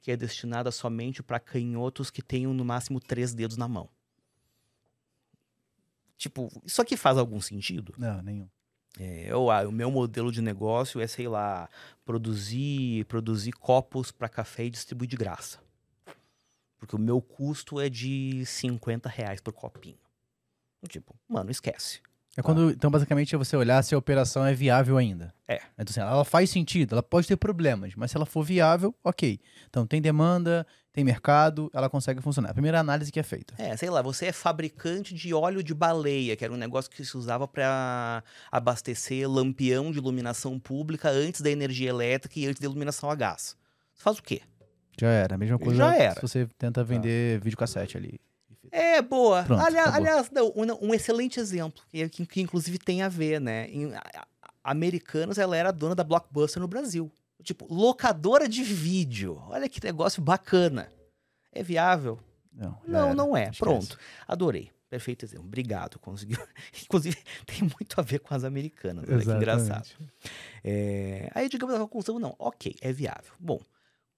B: que é destinada somente para canhotos que tenham no máximo três dedos na mão. Tipo, isso aqui faz algum sentido?
A: Não, nenhum.
B: É, eu, ah, o meu modelo de negócio é, sei lá, produzir, produzir copos para café e distribuir de graça. Porque o meu custo é de 50 reais por copinho. Tipo, mano, esquece.
A: É quando, então, basicamente, é você olhar se a operação é viável ainda.
B: É.
A: Então, assim, ela faz sentido, ela pode ter problemas, mas se ela for viável, ok. Então, tem demanda, tem mercado, ela consegue funcionar. A primeira análise que é feita.
B: É, sei lá, você é fabricante de óleo de baleia, que era um negócio que se usava para abastecer lampião de iluminação pública antes da energia elétrica e antes da iluminação a gás. Você faz o quê?
A: Já era. A mesma coisa
B: Já era.
A: se você tenta vender videocassete ali.
B: É, boa.
A: Pronto,
B: aliás, aliás, não, um, um excelente exemplo, que, que, que inclusive tem a ver, né? Em a- a- Americanos, ela era dona da Blockbuster no Brasil. Tipo, locadora de vídeo. Olha que negócio bacana. É viável?
A: Não,
B: Não,
A: era.
B: não é.
A: Esquece.
B: Pronto. Adorei. Perfeito exemplo. Obrigado. Conseguiu. Inclusive, tem muito a ver com as americanas. Olha que engraçado. É, Aí, digamos, a conclusão, não, ok, é viável. Bom,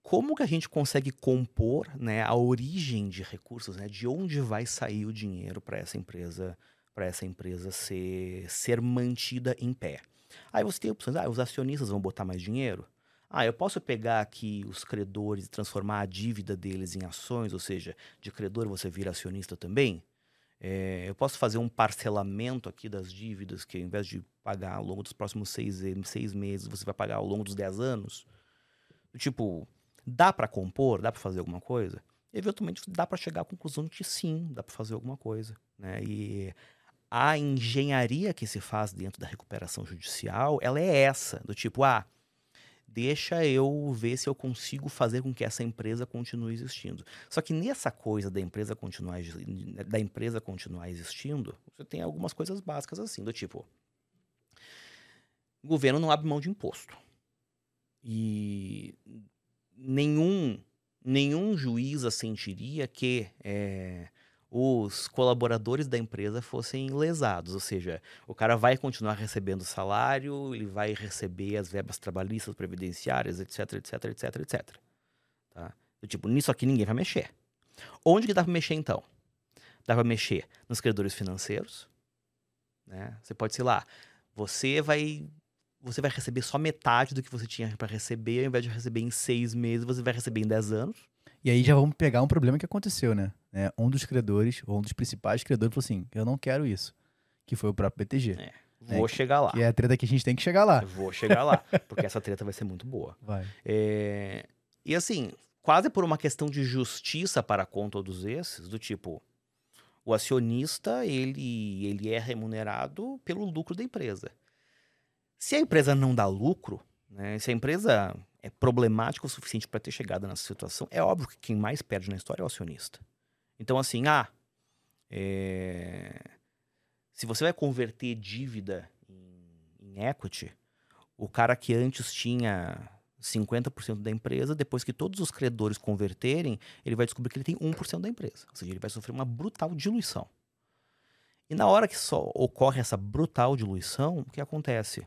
B: como que a gente consegue compor né, a origem de recursos, né, de onde vai sair o dinheiro para essa empresa para essa empresa ser, ser mantida em pé? Aí você tem opções, ah, os acionistas vão botar mais dinheiro? Ah, eu posso pegar aqui os credores e transformar a dívida deles em ações, ou seja, de credor você vira acionista também? É, eu posso fazer um parcelamento aqui das dívidas que ao invés de pagar ao longo dos próximos seis, seis meses, você vai pagar ao longo dos dez anos? Tipo, dá para compor? Dá para fazer alguma coisa? Eventualmente dá para chegar à conclusão de que sim, dá para fazer alguma coisa. Né? E a engenharia que se faz dentro da recuperação judicial, ela é essa, do tipo, ah, deixa eu ver se eu consigo fazer com que essa empresa continue existindo. Só que nessa coisa da empresa continuar, da empresa continuar existindo, você tem algumas coisas básicas assim, do tipo, o governo não abre mão de imposto. E nenhum, nenhum juiz assentiria que eh, os colaboradores da empresa fossem lesados. Ou seja, o cara vai continuar recebendo salário, ele vai receber as verbas trabalhistas, previdenciárias, etc, etc, etc, etc. Tá? Do Tipo, nisso aqui ninguém vai mexer. Onde que dá pra mexer então? Dá pra mexer nos credores financeiros. Né? Você pode, sei lá, você vai você vai receber só metade do que você tinha para receber, ao invés de receber em seis meses, você vai receber em dez anos.
A: E aí já vamos pegar um problema que aconteceu, né? É, um dos credores, ou um dos principais credores, falou assim: eu não quero isso. Que foi o próprio BTG.
B: É. Vou chegar lá.
A: Que é a treta que a gente tem que chegar lá.
B: Vou chegar lá, porque essa treta vai ser muito boa.
A: Vai.
B: É, E assim, quase por uma questão de justiça para com todos esses, do tipo, o acionista, ele, ele é remunerado pelo lucro da empresa. Se a empresa não dá lucro, né, se a empresa é problemática o suficiente para ter chegado nessa situação, é óbvio que quem mais perde na história é o acionista. Então, assim, ah, é, se você vai converter dívida em, equity, o cara que antes tinha 50% da empresa, depois que todos os credores converterem, ele vai descobrir que ele tem 1% da empresa. Ou seja, ele vai sofrer uma brutal diluição. E na hora que só ocorre essa brutal diluição, o que acontece?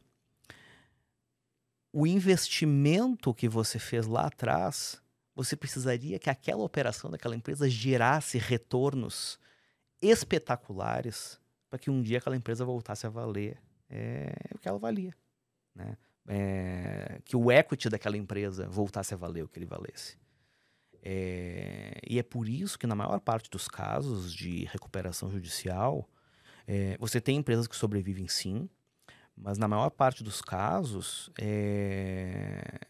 B: O investimento que você fez lá atrás, você precisaria que aquela operação daquela empresa gerasse retornos espetaculares para que um dia aquela empresa voltasse a valer é, o que ela valia. Né? É, que o equity daquela empresa voltasse a valer o que ele valesse. É, e é por isso que, na maior parte dos casos de recuperação judicial, é, você tem empresas que sobrevivem sim, mas na maior parte dos casos, é,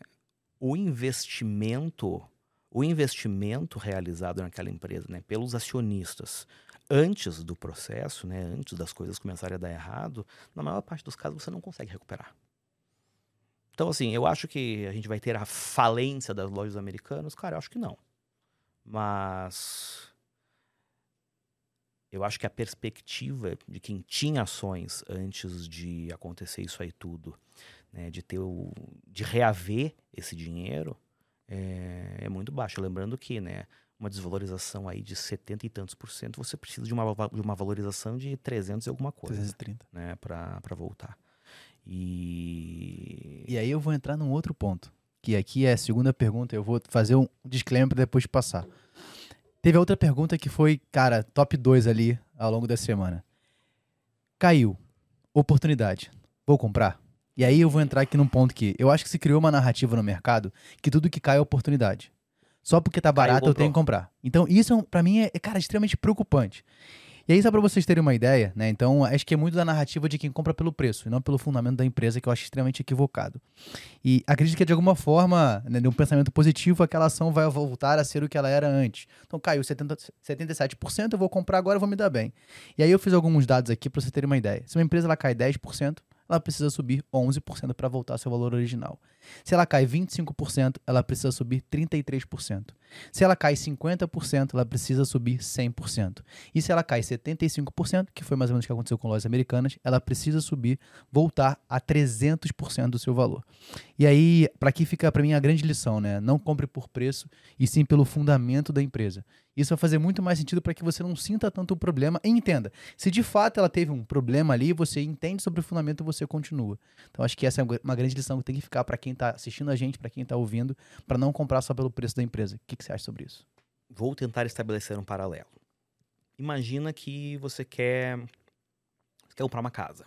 B: o investimento, o investimento realizado naquela empresa, né, pelos acionistas, antes do processo, né, antes das coisas começarem a dar errado, na maior parte dos casos você não consegue recuperar. Então, assim, eu acho que a gente vai ter a falência das lojas americanas. Cara, eu acho que não. Mas eu acho que a perspectiva de quem tinha ações antes de acontecer isso aí tudo, né, de ter o, de reaver esse dinheiro, é, é muito baixa. Lembrando que, né, uma desvalorização aí de 70 e tantos por cento, você precisa de uma, de uma valorização de 300 e alguma coisa,
A: 330.
B: né, para voltar. E
A: E aí eu vou entrar num outro ponto. Que aqui é a segunda pergunta. Eu vou fazer um disclaimer para depois passar. Teve a outra pergunta que foi, cara, top 2 ali ao longo da semana. Caiu. Oportunidade. Vou comprar? E aí eu vou entrar aqui num ponto que eu acho que se criou uma narrativa no mercado que tudo que cai é oportunidade. Só porque tá barato eu tenho que comprar. Então isso é pra mim é, é, cara, extremamente preocupante. E aí, só para vocês terem uma ideia, né? Então, acho que é muito da narrativa de quem compra pelo preço e não pelo fundamento da empresa, que eu acho extremamente equivocado. E acredito que, de alguma forma, né, de um pensamento positivo, aquela ação vai voltar a ser o que ela era antes. Então, caiu 70, 77%, eu vou comprar agora, eu vou me dar bem. E aí, eu fiz alguns dados aqui para vocês terem uma ideia. Se uma empresa ela cai 10%, ela precisa subir 11% para voltar ao seu valor original. Se ela cai 25%, ela precisa subir 33%. Se ela cai 50%, ela precisa subir 100%. E se ela cai 75%, que foi mais ou menos o que aconteceu com lojas americanas, ela precisa subir, voltar a 300% do seu valor. E aí, para aqui fica para mim a grande lição, né? Não compre por preço e sim pelo fundamento da empresa. Isso vai fazer muito mais sentido para que você não sinta tanto o problema e entenda. Se de fato ela teve um problema ali, você entende sobre o fundamento e você continua. Então acho que essa é uma grande lição que tem que ficar para quem está assistindo a gente, para quem está ouvindo, para não comprar só pelo preço da empresa. O que, que você acha sobre isso?
B: Vou tentar estabelecer um paralelo. Imagina que você quer, você quer comprar uma casa.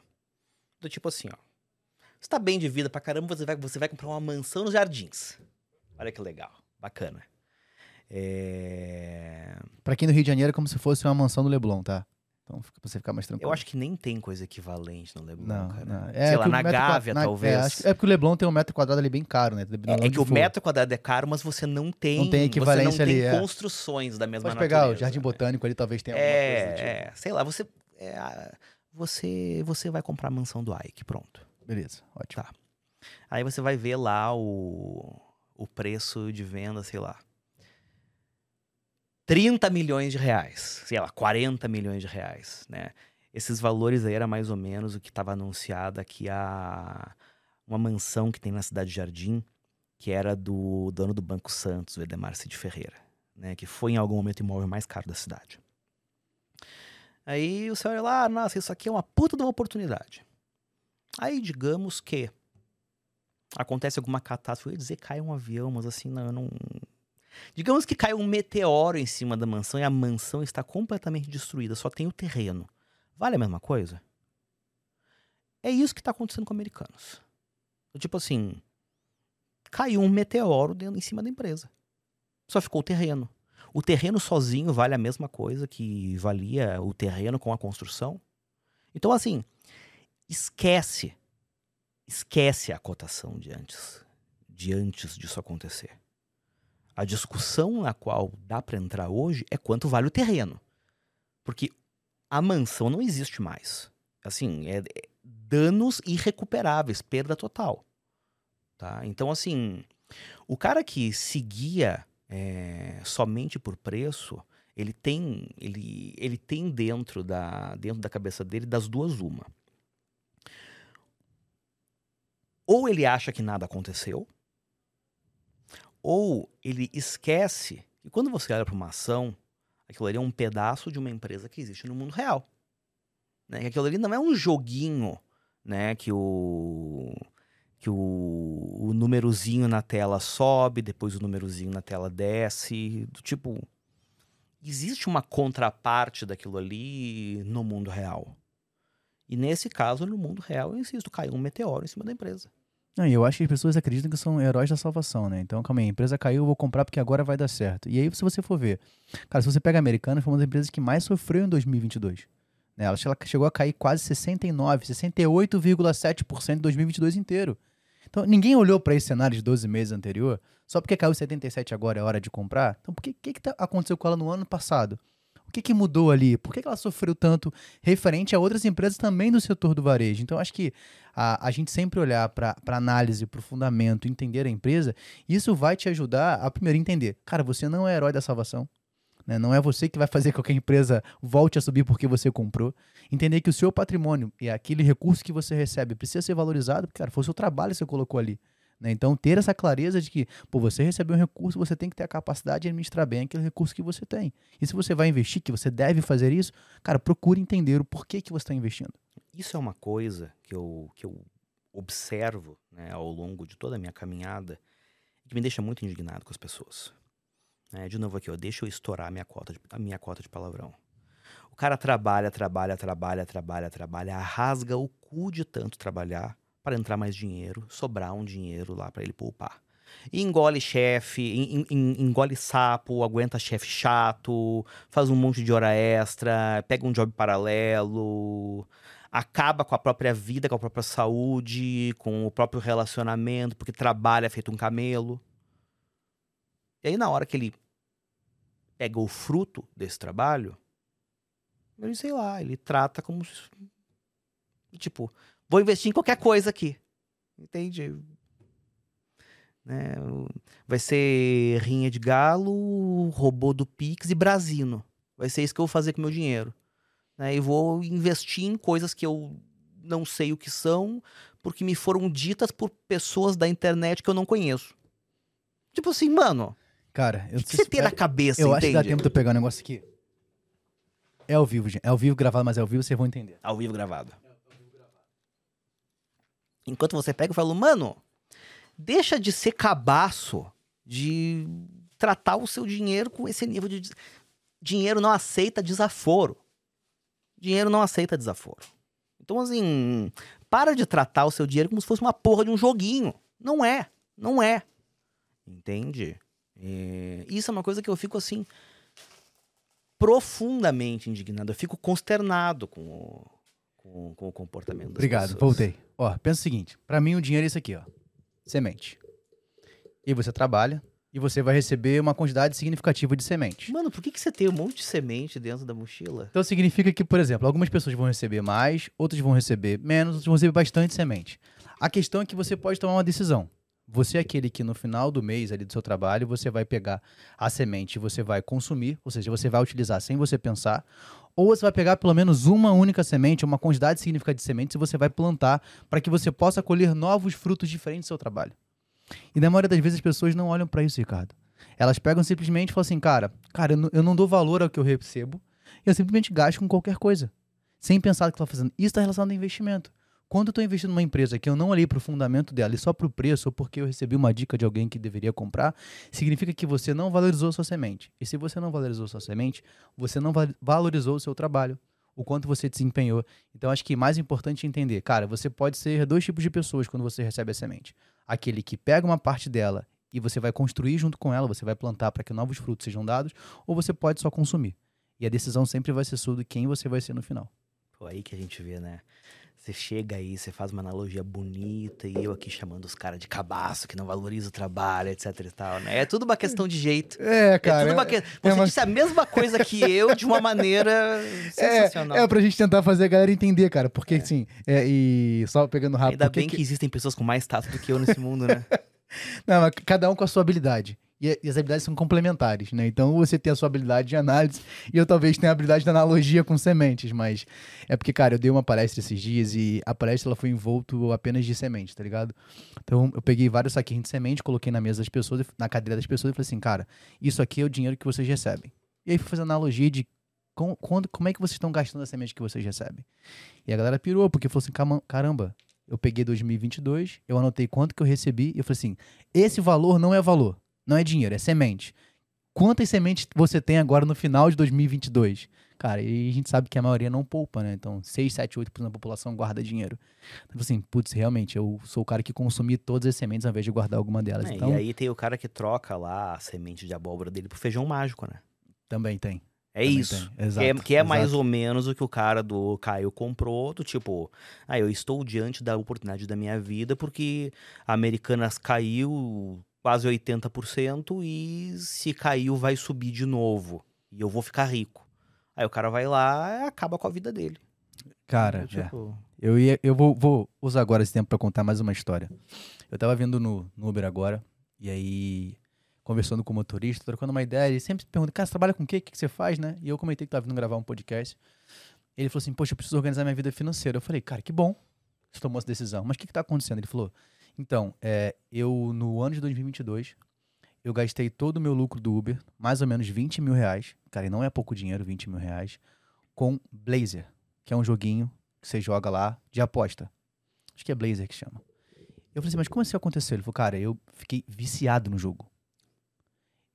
B: Do tipo assim, ó. Você tá bem de vida pra caramba, você vai, você vai comprar uma mansão nos jardins. Olha que legal, bacana. É...
A: Pra quem no Rio de Janeiro é como se fosse uma mansão no Leblon, tá? Então, pra você ficar mais tranquilo.
B: Eu acho que nem tem coisa equivalente no Leblon,
A: não,
B: cara.
A: Não.
B: É, Sei lá, na Gávea,
A: na,
B: talvez.
A: É, é, porque o Leblon tem um metro quadrado ali bem caro, né?
B: É, é que o metro quadrado é caro, mas você não tem...
A: Não tem equivalência
B: você não
A: ali,
B: tem
A: é.
B: construções da mesma
A: Pode
B: natureza.
A: pegar o Jardim
B: né?
A: Botânico ali, talvez tenha alguma
B: é,
A: coisa. Tipo.
B: É, sei lá, você... É, você, você vai comprar a mansão do Ike, pronto.
A: Beleza, ótimo.
B: Tá. Aí você vai ver lá o, o preço de venda, sei lá. 30 milhões de reais, sei lá, 40 milhões de reais, né? Esses valores aí era mais ou menos o que estava anunciado aqui a uma mansão que tem na cidade de Jardim, que era do dono do Banco Santos, o Edemar Cid Ferreira, né? Que foi em algum momento o imóvel mais caro da cidade. Aí você olha lá, nossa, isso aqui é uma puta de uma oportunidade. Aí digamos que acontece alguma catástrofe, eu ia dizer cai um avião, mas assim, não, eu não. Digamos que cai um meteoro em cima da mansão e a mansão está completamente destruída, só tem o terreno. Vale a mesma coisa? É isso que está acontecendo com americanos. Tipo assim, caiu um meteoro dentro, em cima da empresa. Só ficou o terreno. O terreno sozinho vale a mesma coisa que valia o terreno com a construção. Então, assim, esquece, esquece a cotação de antes, de antes disso acontecer. A discussão na qual dá para entrar hoje é quanto vale o terreno. Porque a mansão não existe mais. Assim, é, é danos irrecuperáveis, perda total. Tá? Então, assim, o cara que seguia é, somente por preço, ele tem, ele, ele tem dentro da, dentro da cabeça dele das duas uma. Ou ele acha que nada aconteceu, ou ele esquece que quando você olha para uma ação, aquilo ali é um pedaço de uma empresa que existe no mundo real. Né? Aquilo ali não é um joguinho né? que o que o, o númerozinho na tela sobe, depois o númerozinho na tela desce, do tipo existe uma contraparte daquilo ali no mundo real. E nesse caso, no mundo real, eu insisto, caiu um meteoro em cima da empresa.
A: Não, eu acho que as pessoas acreditam que são heróis da salvação, né? Então, calma aí, a empresa caiu, eu vou comprar porque agora vai dar certo. E aí, se você for ver, cara, se você pega a Americana, foi uma das empresas que mais sofreu em 2022. Né? Ela chegou a cair quase 69, 68,7% em 2022 inteiro. Então, ninguém olhou para esse cenário de 12 meses anterior, só porque caiu 77 agora é hora de comprar. Então, o que, que, que tá, aconteceu com ela no ano passado? O que, que mudou ali? Por que, que ela sofreu tanto referente a outras empresas também do setor do varejo? Então, acho que a, a gente sempre olhar para análise, para o fundamento, entender a empresa, isso vai te ajudar a primeiro entender. Cara, você não é herói da salvação. Né? Não é você que vai fazer a empresa volte a subir porque você comprou. Entender que o seu patrimônio e aquele recurso que você recebe precisa ser valorizado, porque, cara, foi o seu trabalho que você colocou ali. Né? Então, ter essa clareza de que, pô, você recebeu um recurso, você tem que ter a capacidade de administrar bem aquele recurso que você tem. E se você vai investir, que você deve fazer isso, cara, procure entender o porquê que você está investindo.
B: Isso é uma coisa que eu, que eu observo né, ao longo de toda a minha caminhada que me deixa muito indignado com as pessoas. É, de novo aqui, ó, deixa eu estourar a minha, cota de, a minha cota de palavrão. O cara trabalha, trabalha, trabalha, trabalha, trabalha, rasga o cu de tanto trabalhar para entrar mais dinheiro, sobrar um dinheiro lá para ele poupar. engole chefe, en- en- engole sapo, aguenta chefe chato, faz um monte de hora extra, pega um job paralelo, acaba com a própria vida, com a própria saúde, com o próprio relacionamento, porque trabalha feito um camelo. E aí, na hora que ele pega o fruto desse trabalho, ele, sei lá, ele trata como. Tipo, vou investir em qualquer coisa aqui. Entende? Né, o- Vai ser rinha de galo, robô do Pix e Brasino. Vai ser isso que eu vou fazer com o meu dinheiro. Né, E vou investir em coisas que eu não sei o que são, porque me foram ditas por pessoas da internet que eu não conheço. Tipo assim, mano,
A: Cara, eu
B: o que, que você tem na cabeça,
A: Eu acho que dá
B: entende?
A: tempo de eu pegar um negócio aqui. É ao vivo, gente. É ao vivo gravado, mas é ao vivo, vocês vão entender.
B: Ao vivo gravado. Enquanto você pega, eu falo, mano, deixa de ser cabaço de tratar o seu dinheiro com esse nível de. Dinheiro não aceita desaforo. Dinheiro não aceita desaforo. Então, assim, para de tratar o seu dinheiro como se fosse uma porra de um joguinho. Não é. Não é. Entende? É, Isso é uma coisa que eu fico assim. Profundamente indignado. Eu fico consternado com o, com, com o comportamento das
A: Obrigado,
B: pessoas.
A: voltei. Ó, pensa o seguinte: pra mim o dinheiro é isso aqui, ó. Semente. E você trabalha e você vai receber uma quantidade significativa de semente.
B: Mano, por que, que você tem um monte de semente dentro da mochila?
A: Então significa que, por exemplo, algumas pessoas vão receber mais, outras vão receber menos, outras vão receber bastante semente. A questão é que você pode tomar uma decisão. Você é aquele que no final do mês ali do seu trabalho, você vai pegar a semente e você vai consumir, ou seja, você vai utilizar sem você pensar, ou você vai pegar pelo menos uma única semente, uma quantidade significativa de sementes e você vai plantar para que você possa colher novos frutos diferentes do seu trabalho. E na maioria das vezes as pessoas não olham para isso, Ricardo. Elas pegam simplesmente e falam assim, cara, cara, eu não, dou valor ao que eu recebo, eu simplesmente gasto com qualquer coisa, sem pensar o que estou fazendo. Isso está relacionado ao investimento. Quando eu estou investindo numa empresa que eu não olhei para o fundamento dela e só para o preço, ou porque eu recebi uma dica de alguém que deveria comprar, significa que você não valorizou sua semente. E se você não valorizou sua semente, você não va- valorizou o seu trabalho, o quanto você desempenhou. Então, acho que mais importante é entender, cara, você pode ser dois tipos de pessoas quando você recebe a semente. Aquele que pega uma parte dela e você vai construir junto com ela, você vai plantar para que novos frutos sejam dados, ou você pode só consumir. E a decisão sempre vai ser sua de quem você vai ser no final.
B: Pô, aí que a gente vê, né? Você chega aí, você faz uma analogia bonita e eu aqui chamando os caras de cabaço, que não valoriza o trabalho, etc e tal, né? É tudo uma questão de jeito.
A: É,
B: é tudo uma que... Você
A: uma-
B: disse a mesma coisa que eu de uma maneira sensacional.
A: É, é pra gente tentar fazer a galera entender, cara. Porque, assim, é, e só pegando rápido.
B: Ainda
A: por que
B: bem que... existem pessoas com mais tato do que eu nesse mundo, né?
A: Não, mas cada um com a sua habilidade. E, e as habilidades são complementares, né? Então você tem a sua habilidade de análise e eu talvez tenha a habilidade de analogia com sementes, mas é porque, cara, eu dei uma palestra esses dias e a palestra ela foi envolto apenas de semente, tá ligado? Então eu peguei vários saquinhos de semente, coloquei na mesa das pessoas, na cadeira das pessoas e falei assim, cara, isso aqui é o dinheiro que vocês recebem. E aí fui fazer analogia de com- quando, como é que vocês estão gastando a semente que vocês recebem. E a galera pirou, porque falou assim, "Cama- caramba, eu peguei 2022, eu anotei quanto que eu recebi e eu falei assim, esse valor não é valor, não é dinheiro, é semente. Quantas sementes você tem agora no final de 2022? Cara, e a gente sabe que a maioria não poupa, né? Então, 6, 7, 8% da população guarda dinheiro. Então, assim, putz, realmente, eu sou o cara que consumi todas as sementes ao invés de guardar alguma delas.
B: É,
A: então,
B: E aí tem o cara que troca lá a semente de abóbora dele pro feijão mágico, né?
A: também tem.
B: É
A: também
B: isso.
A: tem.
B: Que é,
A: Exato,
B: que é mais
A: exato.
B: ou menos o que o cara do Caio comprou, do tipo, ah, eu estou diante da oportunidade da minha vida porque a Americanas caiu quase 80% e se caiu vai subir de novo e eu vou ficar rico. Aí o cara vai lá e acaba com a vida dele.
A: Cara, é.
B: tipo,
A: Eu, ia, eu vou, vou usar agora esse tempo pra contar mais uma história. Eu tava vindo no, no Uber agora, e aí, conversando com o motorista, trocando uma ideia, ele sempre pergunta, cara, você trabalha com o quê? O que que você faz, né? E eu comentei que tava vindo gravar um podcast. Ele falou assim, poxa, eu preciso organizar minha vida financeira. Eu falei, cara, que bom que você tomou essa decisão. Mas o que que tá acontecendo? Ele falou, então, é, eu, no ano de 2022, eu gastei todo o meu lucro do Uber, mais ou menos 20 mil reais, cara, e não é pouco dinheiro, 20 mil reais, com Blazer, que é um joguinho que você joga lá de aposta. Acho que é Blazer que chama. Eu falei assim, mas como isso aconteceu? Ele falou, cara, eu fiquei viciado no jogo.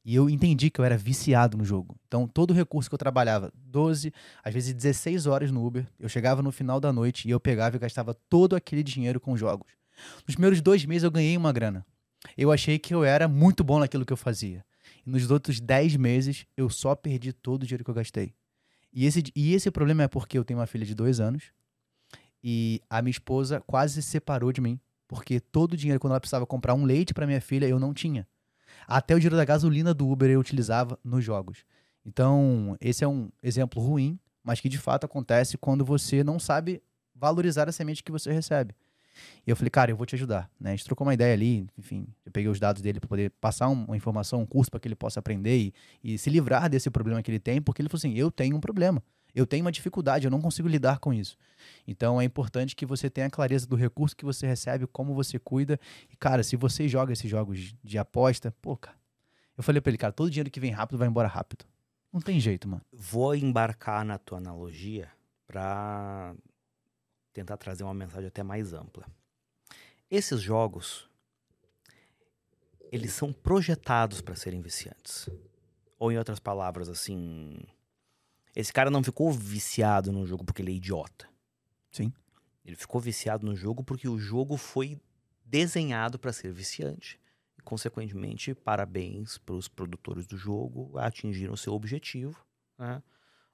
A: E eu entendi que eu era viciado no jogo. Então, todo o recurso que eu trabalhava, 12, às vezes 16 horas no Uber, eu chegava no final da noite e eu pegava e gastava todo aquele dinheiro com jogos. Nos primeiros dois meses eu ganhei uma grana. eu achei que eu era muito bom naquilo que eu fazia. E nos outros 10 meses, eu só perdi todo o dinheiro que eu gastei. E esse, e esse problema é porque eu tenho uma filha de dois anos e a minha esposa quase se separou de mim. Porque todo o dinheiro, quando ela precisava comprar um leite para minha filha, eu não tinha. Até o dinheiro da gasolina do Uber eu utilizava nos jogos. Então, esse é um exemplo ruim, mas que de fato acontece quando você não sabe valorizar a semente que você recebe. E eu falei, cara, eu vou te ajudar. Né? A gente trocou uma ideia ali, enfim, eu peguei os dados dele para poder passar uma informação, um curso para que ele possa aprender e, e, se livrar desse problema que ele tem, porque ele falou assim: eu tenho um problema, eu tenho uma dificuldade, eu não consigo lidar com isso. Então é importante que você tenha clareza do recurso que você recebe, como você cuida. E, cara, se você joga esses jogos de aposta, pô, cara. Eu falei pra ele, cara, todo dinheiro que vem rápido vai embora rápido. Não tem jeito, mano.
B: Vou embarcar na tua analogia pra tentar trazer uma mensagem até mais ampla. Esses jogos, eles são projetados para serem viciantes. Ou em outras palavras, assim, esse cara não ficou viciado no jogo porque ele é idiota.
A: Sim.
B: Ele ficou viciado no jogo porque o jogo foi desenhado para ser viciante. E, consequentemente, parabéns para os produtores do jogo, atingiram o seu objetivo. Né?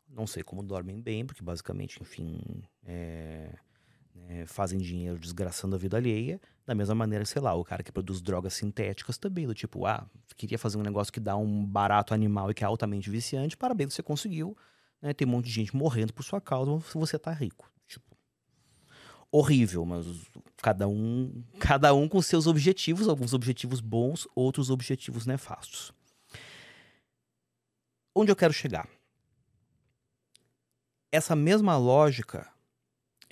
B: Não sei como dormem bem, porque basicamente, enfim, é, é, fazem dinheiro desgraçando a vida alheia. Da mesma maneira, sei lá, o cara que produz drogas sintéticas também, do tipo, ah, queria fazer um negócio que dá um barato animal e que é altamente viciante, parabéns, você conseguiu. Né? Tem um monte de gente morrendo por sua causa, você tá rico. Tipo, horrível, mas cada um, cada um com seus objetivos, alguns objetivos bons, outros objetivos nefastos. Onde eu quero chegar? Essa mesma lógica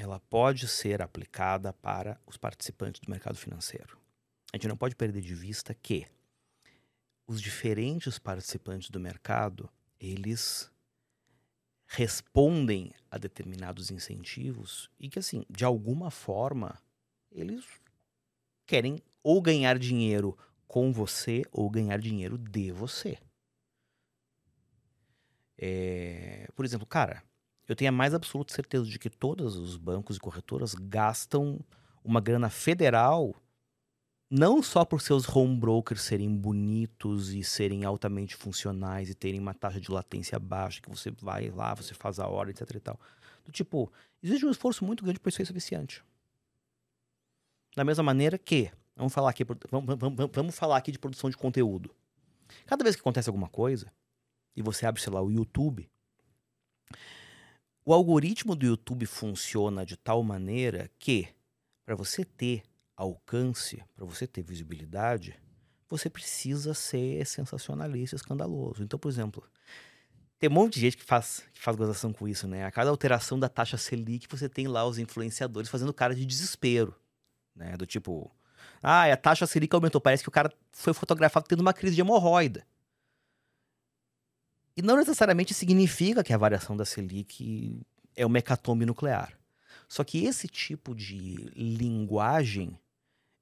B: ela pode ser aplicada para os participantes do mercado financeiro. A gente não pode perder de vista que os diferentes participantes do mercado, eles respondem a determinados incentivos e que assim, de alguma forma, eles querem ou ganhar dinheiro com você ou ganhar dinheiro de você. É, por exemplo, cara, eu tenho a mais absoluta certeza de que todos os bancos e corretoras gastam uma grana federal não só por seus home brokers serem bonitos e serem altamente funcionais e terem uma taxa de latência baixa, que você vai lá, você faz a hora, etc e tal. Do tipo, existe um esforço muito grande para isso ser viciante. Da mesma maneira que, vamos falar aqui, vamos, vamos, vamos falar aqui de produção de conteúdo. Cada vez que acontece alguma coisa, e você abre, sei lá, o YouTube, o algoritmo do YouTube funciona de tal maneira que, para você ter alcance, para você ter visibilidade, você precisa ser sensacionalista, escandaloso. Então, por exemplo, tem um monte de gente que faz, que faz gozação com isso, né? A cada alteração da taxa Selic, você tem lá os influenciadores fazendo cara de desespero, né? Do tipo, ah, a taxa Selic aumentou, parece que o cara foi fotografado tendo uma crise de hemorroida. E não necessariamente significa que a variação da Selic é uma hecatombe nuclear. Só que esse tipo de linguagem,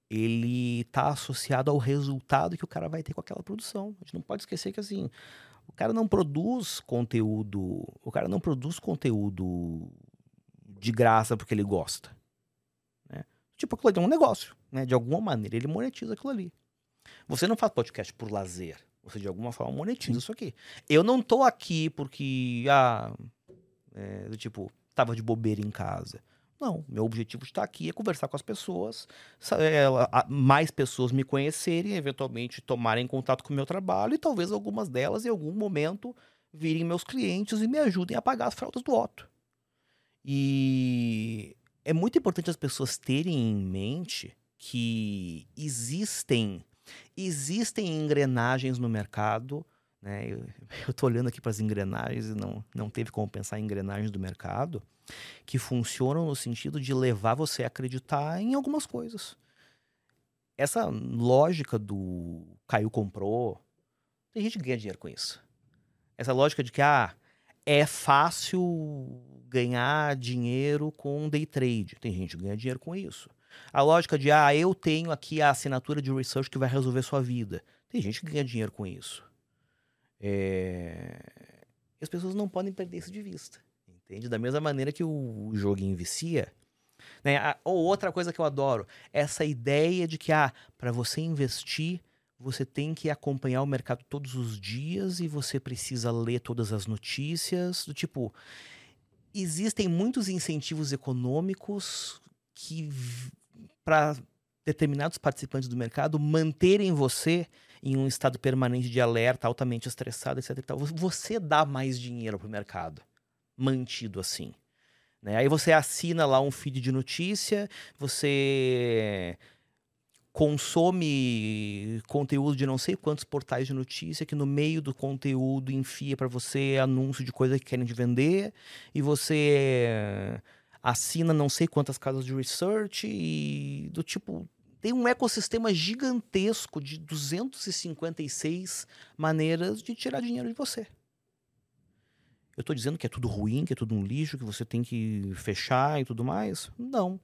B: ele está associado ao resultado que o cara vai ter com aquela produção. A gente não pode esquecer que assim, o cara não produz conteúdo, o cara não produz conteúdo de graça porque ele gosta. Né? Tipo, aquilo ali é um negócio, né? De alguma maneira ele monetiza aquilo ali. Você não faz podcast por lazer. Você de alguma forma monetiza isso aqui. Eu não tô aqui porque, ah, é, tipo, tava de bobeira em casa. Não, meu objetivo de estar aqui é conversar com as pessoas, é, mais pessoas me conhecerem, eventualmente tomarem contato com o meu trabalho e talvez algumas delas em algum momento virem meus clientes e me ajudem a pagar as fraldas do Otto. E é muito importante as pessoas terem em mente que existem existem engrenagens no mercado né? Eu, estou olhando aqui para as engrenagens e não, não teve como pensar em engrenagens do mercado que funcionam no sentido de levar você a acreditar em algumas coisas. Essa lógica do caiu, comprou, tem gente que ganha dinheiro com isso. Essa lógica de que ah, é fácil ganhar dinheiro com day trade. Tem gente que ganha dinheiro com isso. A lógica de ah, eu tenho aqui a assinatura de research que vai resolver sua vida. Tem gente que ganha dinheiro com isso. É... As pessoas não podem perder isso de vista. Entende? Da mesma maneira que o joguinho vicia, Né? Ou outra coisa que eu adoro, essa ideia de que, ah, para você investir, você tem que acompanhar o mercado todos os dias e você precisa ler todas as notícias. Do tipo, existem muitos incentivos econômicos que, para determinados participantes do mercado, manterem você em um estado permanente de alerta, altamente estressado, etc. Você dá mais dinheiro para o mercado, mantido assim. Né? Aí você assina lá um feed de notícia, você consome conteúdo de não sei quantos portais de notícia que no meio do conteúdo enfia para você anúncio de coisa que querem te vender e você assina não sei quantas casas de research e do tipo tem um ecossistema gigantesco de 256 maneiras de tirar dinheiro de você. Eu tô dizendo que é tudo ruim, que é tudo um lixo, que você tem que fechar e tudo mais? Não.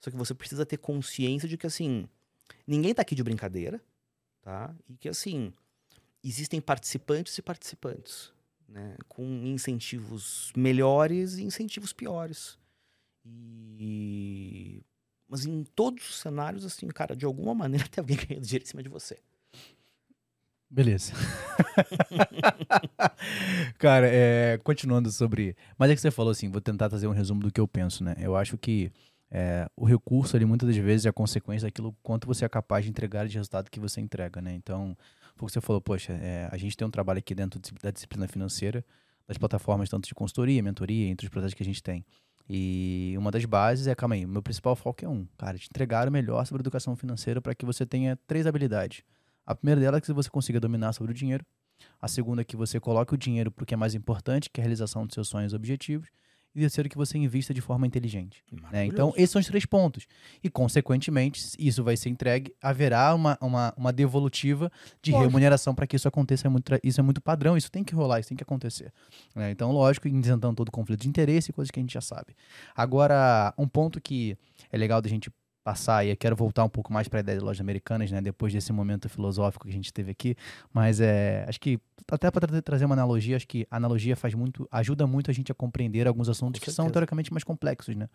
B: Só que você precisa ter consciência de que, assim, ninguém tá aqui de brincadeira, tá? E que, assim, existem participantes e participantes, né? Com incentivos melhores e incentivos piores. E... Mas em todos os cenários, assim, cara, de alguma maneira tem alguém ganhando dinheiro em cima de você.
A: Beleza. Cara, é, continuando sobre. Mas é que você falou assim, vou tentar trazer um resumo do que eu penso, né? Eu acho que é, o recurso ali muitas das vezes é a consequência daquilo quanto você é capaz de entregar de resultado que você entrega, né? Então, foi o que você falou, poxa, é, a gente tem um trabalho aqui dentro da disciplina financeira, das plataformas tanto de consultoria, mentoria, entre os projetos que a gente tem. E uma das bases é, calma aí, meu principal foco é um, cara, te entregar o melhor sobre educação financeira para que você tenha três habilidades. A primeira delas é que você consiga dominar sobre o dinheiro. A segunda é que você coloque o dinheiro para o que é mais importante, que é a realização dos seus sonhos e objetivos. E terceiro, que você invista de forma inteligente. Né? Então, esses são os três pontos. E, consequentemente, isso vai ser entregue, haverá uma, uma, uma devolutiva de
B: Lógico.
A: remuneração para que isso aconteça. É muito, isso é muito padrão, isso tem que rolar, isso tem que acontecer. né? Então, lógico, isentando todo conflito de interesse e coisas que a gente já sabe. Agora, um ponto que é legal da gente passar, e eu quero voltar um pouco mais para a ideia de lojas americanas, né? Depois desse momento filosófico que a gente teve aqui, mas é, acho que até para trazer uma analogia, acho que a analogia faz muito, ajuda muito a gente a compreender alguns assuntos
B: Com
A: que são teoricamente mais complexos, né?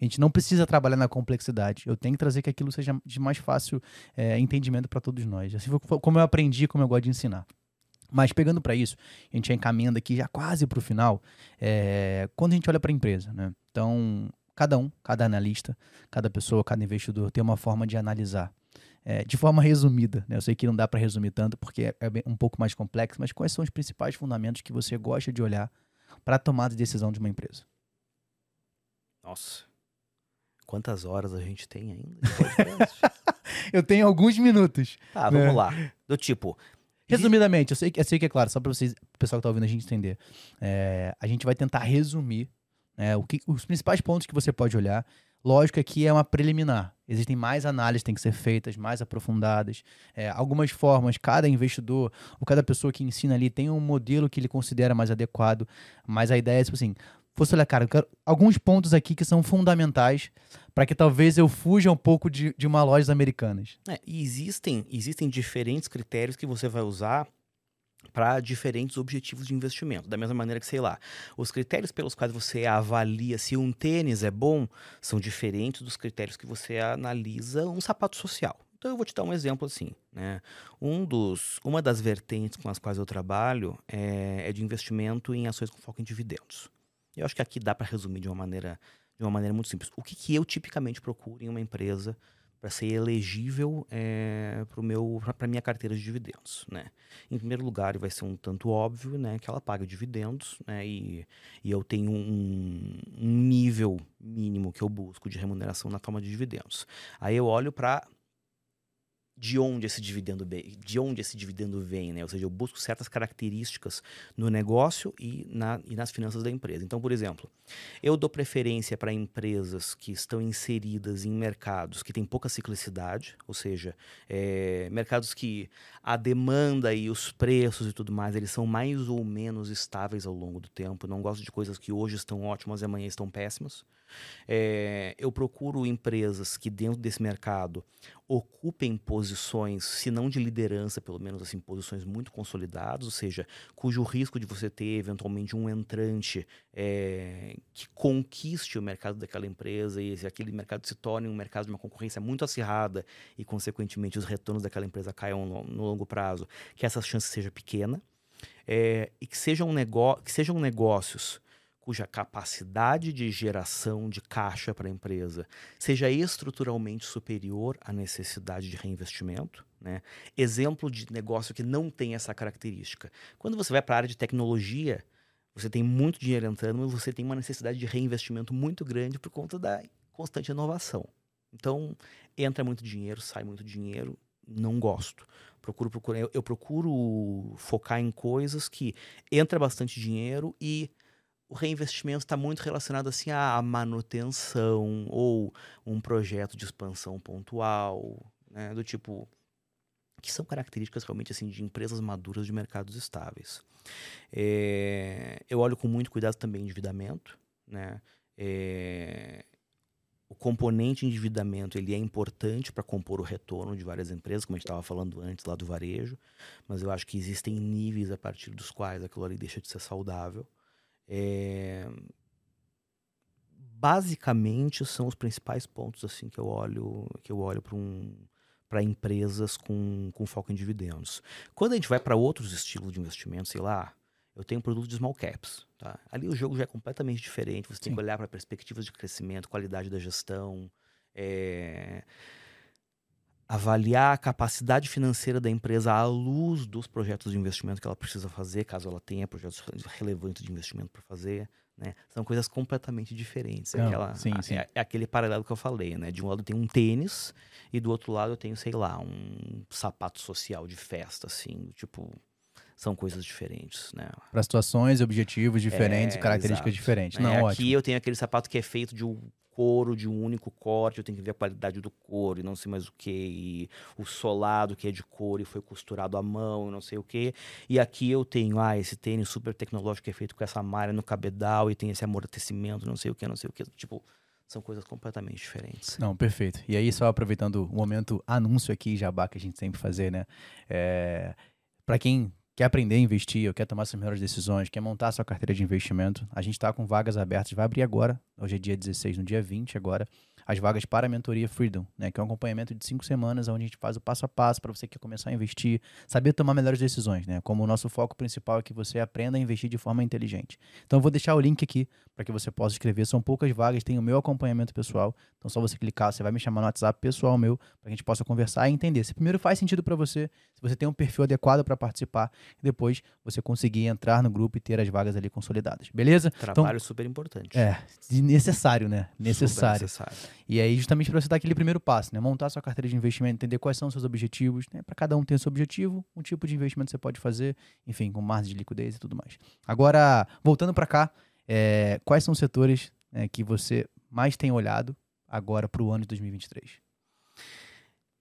A: A gente não precisa trabalhar na complexidade. Eu tenho que trazer que aquilo seja de mais fácil é, entendimento para todos nós. Assim foi como eu aprendi, como eu gosto de ensinar. Mas pegando para isso, a gente já encaminhando aqui já quase para o final. é, quando a gente olha para a empresa, né? Então, cada um, cada analista, cada pessoa, cada investidor tem uma forma de analisar. É, de forma resumida, né? eu sei que não dá para resumir tanto porque é, é um pouco mais complexo, mas quais são os principais fundamentos que você gosta de olhar para a tomada de decisão de uma empresa?
B: Nossa. Quantas horas a gente tem ainda?
A: Eu tenho alguns minutos.
B: tá,
A: Né?
B: vamos lá. Do tipo.
A: Resumidamente, eu sei, que- eu sei que é claro, só para vocês, o pessoal que tá ouvindo a gente entender. É, a gente vai tentar resumir né, o que, os principais pontos que você pode olhar. Lógico aqui é uma preliminar. Existem mais análises que têm que ser feitas, mais aprofundadas. É, algumas formas, cada investidor ou cada pessoa que ensina ali tem um modelo que ele considera mais adequado. Mas a ideia é, tipo assim, fosse olhar, cara, alguns pontos aqui que são fundamentais para que talvez eu fuja um pouco de, de uma lojas americanas.
B: É, existem, existem diferentes critérios que você vai usar para diferentes objetivos de investimento. Da mesma maneira que, sei lá, os critérios pelos quais você avalia se um tênis é bom são diferentes dos critérios que você analisa um sapato social. Então eu vou te dar um exemplo assim, né? Um dos, uma das vertentes com as quais eu trabalho é, é de investimento em ações com foco em dividendos. Eu acho que aqui dá para resumir de uma maneira de uma maneira muito simples. O que, que eu tipicamente procuro em uma empresa para ser elegível é, para a minha carteira de dividendos, né? Em primeiro lugar, vai ser um tanto óbvio, né, que ela paga dividendos, né, e, e eu tenho um, um nível mínimo que eu busco de remuneração na toma de dividendos. Aí eu olho para de onde esse dividendo de onde esse dividendo vem, né? Ou seja, eu busco certas características no negócio e, na, e nas finanças da empresa. Então, por exemplo, eu dou preferência para empresas que estão inseridas em mercados que têm pouca ciclicidade, ou seja, é, mercados que a demanda e os preços e tudo mais, eles são mais ou menos estáveis ao longo do tempo. Não gosto de coisas que hoje estão ótimas e amanhã estão péssimas. É, eu procuro empresas que dentro desse mercado ocupem posições, se não de liderança, pelo menos assim, posições muito consolidadas, ou seja, cujo risco de você ter eventualmente um entrante é, que conquiste o mercado daquela empresa e se aquele mercado se torne um mercado de uma concorrência muito acirrada e, consequentemente, os retornos daquela empresa caiam no, no longo prazo, que essa chance seja pequena é, e que sejam, que sejam negócios cuja capacidade de geração de caixa para a empresa seja estruturalmente superior à necessidade de reinvestimento. Né? Exemplo de negócio que não tem essa característica. Quando você vai para a área de tecnologia, você tem muito dinheiro entrando, mas você tem uma necessidade de reinvestimento muito grande por conta da constante inovação. Então, entra muito dinheiro, sai muito dinheiro, não gosto. Procuro, procuro, eu, eu procuro focar em coisas que entra bastante dinheiro e o reinvestimento está muito relacionado assim à manutenção ou um projeto de expansão pontual, né, do tipo que são características realmente assim de empresas maduras de mercados estáveis. É, eu olho com muito cuidado também endividamento, né? É, o componente endividamento ele é importante para compor o retorno de várias empresas, como a gente estava falando antes lá do varejo, mas eu acho que existem níveis a partir dos quais aquilo ali deixa de ser saudável. É... Basicamente são os principais pontos assim que eu olho que eu olho para um para empresas com, com foco em dividendos. Quando a gente vai para outros estilos de investimento, sei lá, eu tenho um produto de small caps. Tá? Ali o jogo já é completamente diferente. Você Sim. tem que olhar para perspectivas de crescimento, qualidade da gestão, é... avaliar a capacidade financeira da empresa à luz dos projetos de investimento que ela precisa fazer, caso ela tenha projetos relevantes de investimento para fazer. Né? São coisas completamente diferentes. É, aquela, sim, sim. É, é, aquele paralelo que eu falei, né? De um lado tem um tênis e do outro lado eu tenho, sei lá, um sapato social de festa, assim, tipo são coisas diferentes, né?
A: Para situações, objetivos diferentes, é, características exato. diferentes. Não,
B: é,
A: ótimo.
B: Aqui eu tenho aquele sapato que é feito de um couro, de um único corte, eu tenho que ver a qualidade do couro e não sei mais o que, e o solado que é de couro e foi costurado à mão não sei o que. E aqui eu tenho, ah, esse tênis super tecnológico que é feito com essa malha no cabedal e tem esse amortecimento, não sei o que, não sei o que. Tipo, são coisas completamente diferentes.
A: Não, perfeito. E aí, só aproveitando o momento anúncio aqui, jabá, que a gente sempre fazer, né? É, para quem quer aprender a investir, ou quer tomar suas melhores decisões, quer montar sua carteira de investimento, a gente está com vagas abertas, vai abrir agora, hoje é dia 16, no dia 20 agora, as vagas para a mentoria Freedom, né, que é um acompanhamento de cinco semanas, onde a gente faz o passo a passo para você que quer começar a investir, saber tomar melhores decisões, né? Como o nosso foco principal é que você aprenda a investir de forma inteligente. Então eu vou deixar o link aqui para que você possa escrever. São poucas vagas, tem o meu acompanhamento pessoal. Então só você clicar, você vai me chamar no WhatsApp pessoal meu para que a gente possa conversar e entender se primeiro faz sentido para você, se você tem um perfil adequado para participar, e depois você conseguir entrar no grupo e ter as vagas ali consolidadas. Beleza?
B: Trabalho então, super importante.
A: É, necessário, né? Necessário. necessário. E aí justamente para você dar aquele primeiro passo, né? Montar sua carteira de investimento, entender quais são os seus objetivos, né? Para cada um ter seu objetivo, um tipo de investimento você pode fazer, enfim, com margem de liquidez e tudo mais. Agora, voltando para cá, é, quais são os setores né, que você mais tem olhado agora para o ano de 2023?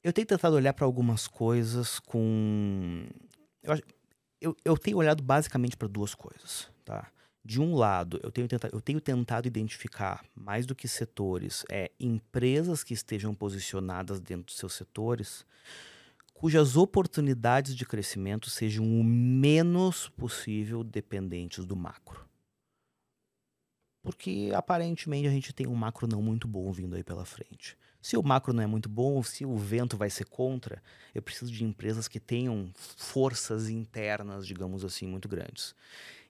B: Eu tenho tentado olhar para algumas coisas com. Eu, eu, eu tenho olhado basicamente para duas coisas. Tá? De um lado, eu tenho, tentado, eu tenho tentado identificar, mais do que setores, é, empresas que estejam posicionadas dentro dos seus setores, cujas oportunidades de crescimento sejam o menos possível dependentes do macro porque aparentemente a gente tem um macro não muito bom vindo aí pela frente. Se o macro não é muito bom, se o vento vai ser contra, eu preciso de empresas que tenham forças internas, digamos assim, muito grandes.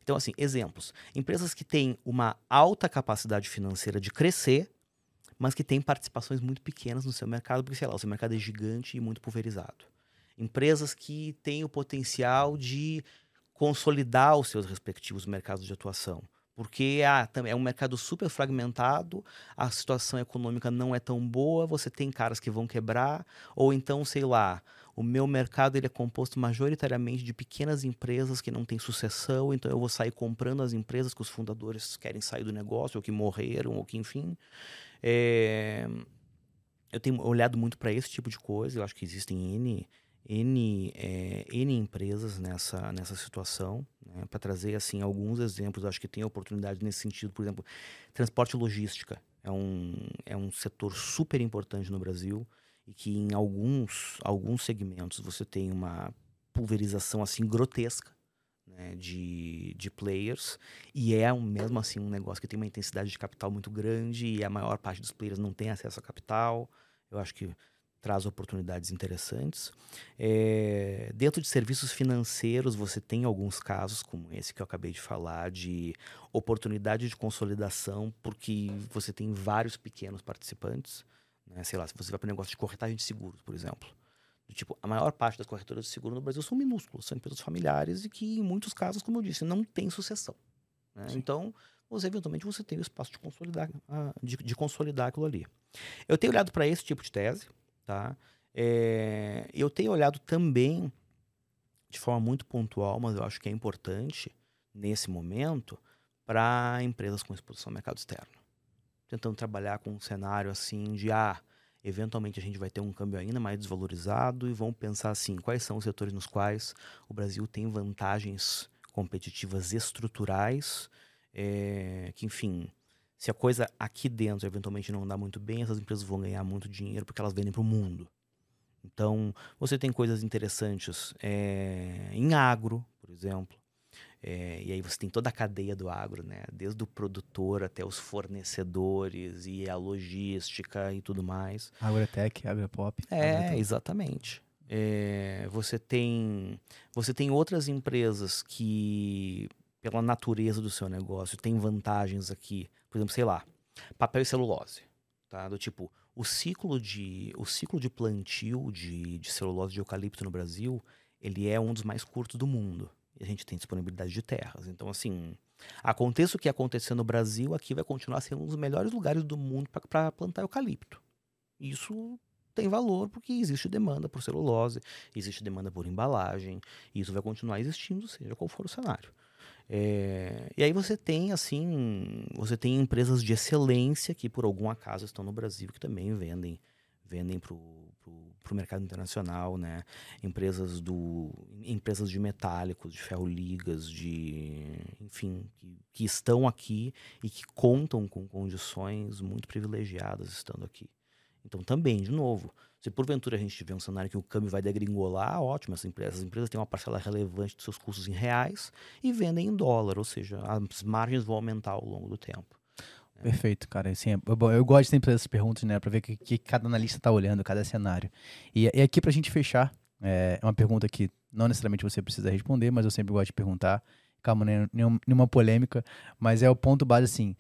B: Então, assim, exemplos. Empresas que têm uma alta capacidade financeira de crescer, mas que têm participações muito pequenas no seu mercado, porque, sei lá, o seu mercado é gigante e muito pulverizado. Empresas que têm o potencial de consolidar os seus respectivos mercados de atuação porque ah, é um mercado super fragmentado, a situação econômica não é tão boa, você tem caras que vão quebrar, ou então, sei lá, o meu mercado ele é composto majoritariamente de pequenas empresas que não têm sucessão, então eu vou sair comprando as empresas que os fundadores querem sair do negócio, ou que morreram, ou que enfim. É... Eu tenho olhado muito para esse tipo de coisa, eu acho que existem N, N, é, N empresas nessa, nessa situação, né, para trazer assim alguns exemplos. Acho que tem oportunidade nesse sentido. Por exemplo, transporte e logística é um, é um setor super importante no Brasil e que em alguns, alguns segmentos você tem uma pulverização assim grotesca né, de, de players e é um, mesmo assim um negócio que tem uma intensidade de capital muito grande e a maior parte dos players não tem acesso a capital. Eu acho que traz oportunidades interessantes. É, dentro de serviços financeiros, você tem alguns casos, como esse que eu acabei de falar, de oportunidade de consolidação, porque você tem vários pequenos participantes. Né? Sei lá, se você vai para o negócio de corretagem de seguros, por exemplo. Do tipo, a maior parte das corretoras de seguro no Brasil são minúsculas, são empresas familiares e que, em muitos casos, como eu disse, não tem sucessão. Né? Então, você eventualmente você tem o espaço de consolidar, ah, de, de consolidar aquilo ali. Eu tenho olhado para esse tipo de tese, tá? É, eu tenho olhado também de forma muito pontual, mas eu acho que é importante nesse momento para empresas com exposição ao mercado externo. Tentando trabalhar com um cenário assim de ah, eventualmente a gente vai ter um câmbio ainda mais desvalorizado e vamos pensar assim, quais são os setores nos quais o Brasil tem vantagens competitivas estruturais, é, que enfim, se a coisa aqui dentro eventualmente não dá muito bem, essas empresas vão ganhar muito dinheiro porque elas vendem para o mundo. Então, você tem coisas interessantes é, em agro, por exemplo. É, e aí você tem toda a cadeia do agro, né? Desde o produtor até os fornecedores e a logística e tudo mais.
A: Agrotech, Agropop.
B: É, Agrotech. exatamente. É, você tem você tem outras empresas que pela natureza do seu negócio tem vantagens aqui por exemplo, sei lá, papel e celulose, tá? Do tipo, o ciclo de, o ciclo de plantio de, de celulose de eucalipto no Brasil, ele é um dos mais curtos do mundo. E a gente tem disponibilidade de terras. Então, assim, aconteça o que acontecer no Brasil, aqui vai continuar sendo um dos melhores lugares do mundo para plantar eucalipto. Isso tem valor porque existe demanda por celulose, existe demanda por embalagem, e isso vai continuar existindo, seja qual for o cenário. É, e aí você tem assim, você tem empresas de excelência que por algum acaso estão no Brasil que também vendem, vendem para o mercado internacional, né? Empresas do, empresas de metálicos, de ferro-ligas, de, enfim, que, que estão aqui e que contam com condições muito privilegiadas estando aqui. Então também, de novo, se porventura a gente tiver um cenário que o câmbio vai degringolar, ótimo, essas empresas, as empresas têm uma parcela relevante dos seus custos em reais e vendem em dólar, ou seja, as margens vão aumentar ao longo do tempo.
A: Perfeito, cara. Assim, eu, eu gosto sempre dessas perguntas, né? Para ver o que, que, cada analista está olhando, cada cenário. E, e aqui, para a gente fechar, é, é uma pergunta que não necessariamente você precisa responder, mas eu sempre gosto de perguntar. Calma, né? nenhuma, nenhuma polêmica, mas é o ponto base assim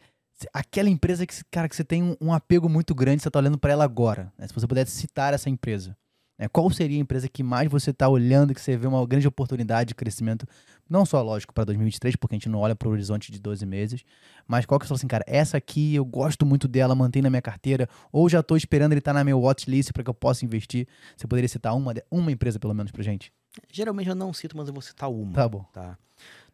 A: aquela empresa que, cara, que você tem um, um apego muito grande, você está olhando para ela agora. Né? Se você pudesse citar essa empresa, né? qual seria a empresa que mais você está olhando, que você vê uma grande oportunidade de crescimento, não só, lógico, para 2023, porque a gente não olha para o horizonte de 12 meses, mas qual que você fala assim, cara, essa aqui eu gosto muito dela, mantenho na minha carteira, ou já estou esperando ele estar tá na minha watchlist para que eu possa investir. Você poderia citar uma, uma empresa, pelo menos, para gente?
B: Geralmente eu não cito, mas eu vou citar uma.
A: Tá bom.
B: Tá?